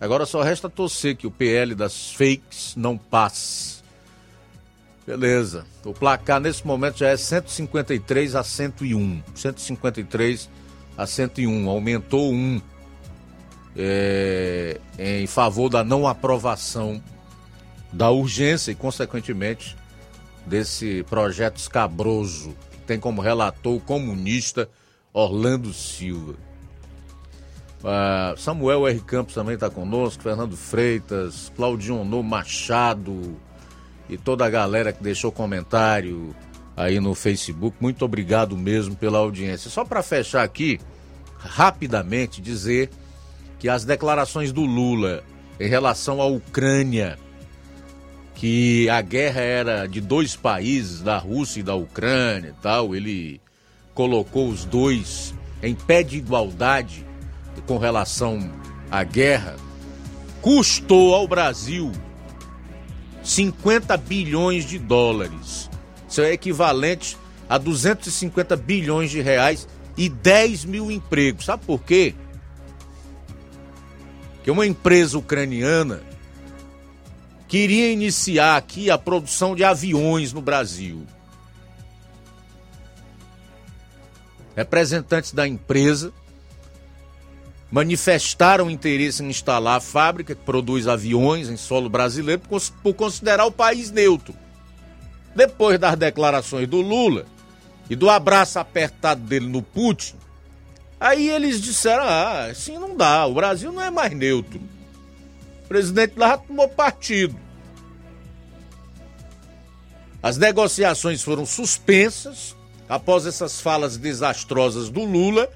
Agora só resta torcer que o PL das fakes não passe. Beleza. O placar nesse momento já é 153 a 101. 153 a 101. Aumentou um é, em favor da não aprovação da urgência e, consequentemente, desse projeto escabroso tem como relator o comunista Orlando Silva. Uh, Samuel R. Campos também está conosco, Fernando Freitas, Claudio Machado, e toda a galera que deixou comentário aí no Facebook. Muito obrigado mesmo pela audiência. Só para fechar aqui, rapidamente dizer que as declarações do Lula em relação à Ucrânia, que a guerra era de dois países, da Rússia e da Ucrânia e tal, ele colocou os dois em pé de igualdade com relação à guerra, custou ao Brasil 50 bilhões de dólares. Isso é equivalente a 250 bilhões de reais e 10 mil empregos. Sabe por quê? Que uma empresa ucraniana queria iniciar aqui a produção de aviões no Brasil. Representantes da empresa manifestaram interesse em instalar a fábrica que produz aviões em solo brasileiro por considerar o país neutro. Depois das declarações do Lula e do abraço apertado dele no Putin, aí eles disseram: ah, assim não dá, o Brasil não é mais neutro. Presidente lá tomou partido. As negociações foram suspensas após essas falas desastrosas do Lula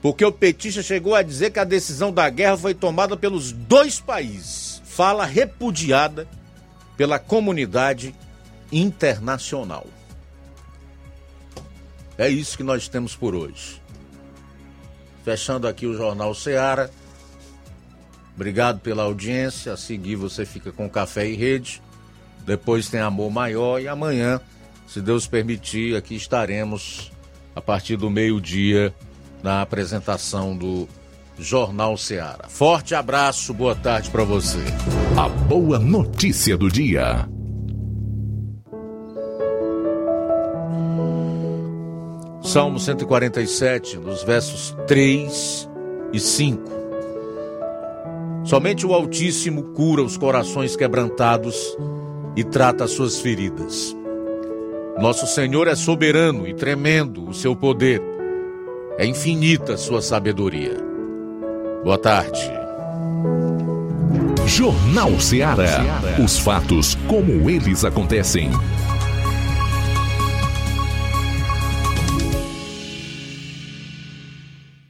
porque o petista chegou a dizer que a decisão da guerra foi tomada pelos dois países. Fala repudiada pela comunidade internacional. É isso que nós temos por hoje. Fechando aqui o Jornal Seara. Obrigado pela audiência. A seguir você fica com Café e Rede. Depois tem Amor Maior. E amanhã, se Deus permitir, aqui estaremos a partir do meio-dia na apresentação do Jornal Ceará. Forte abraço, boa tarde para você. A boa notícia do dia. Salmo 147, nos versos 3 e 5. Somente o Altíssimo cura os corações quebrantados e trata as suas feridas. Nosso Senhor é soberano e tremendo o seu poder. É infinita a sua sabedoria. Boa tarde. Jornal Ceará. Os fatos como eles acontecem.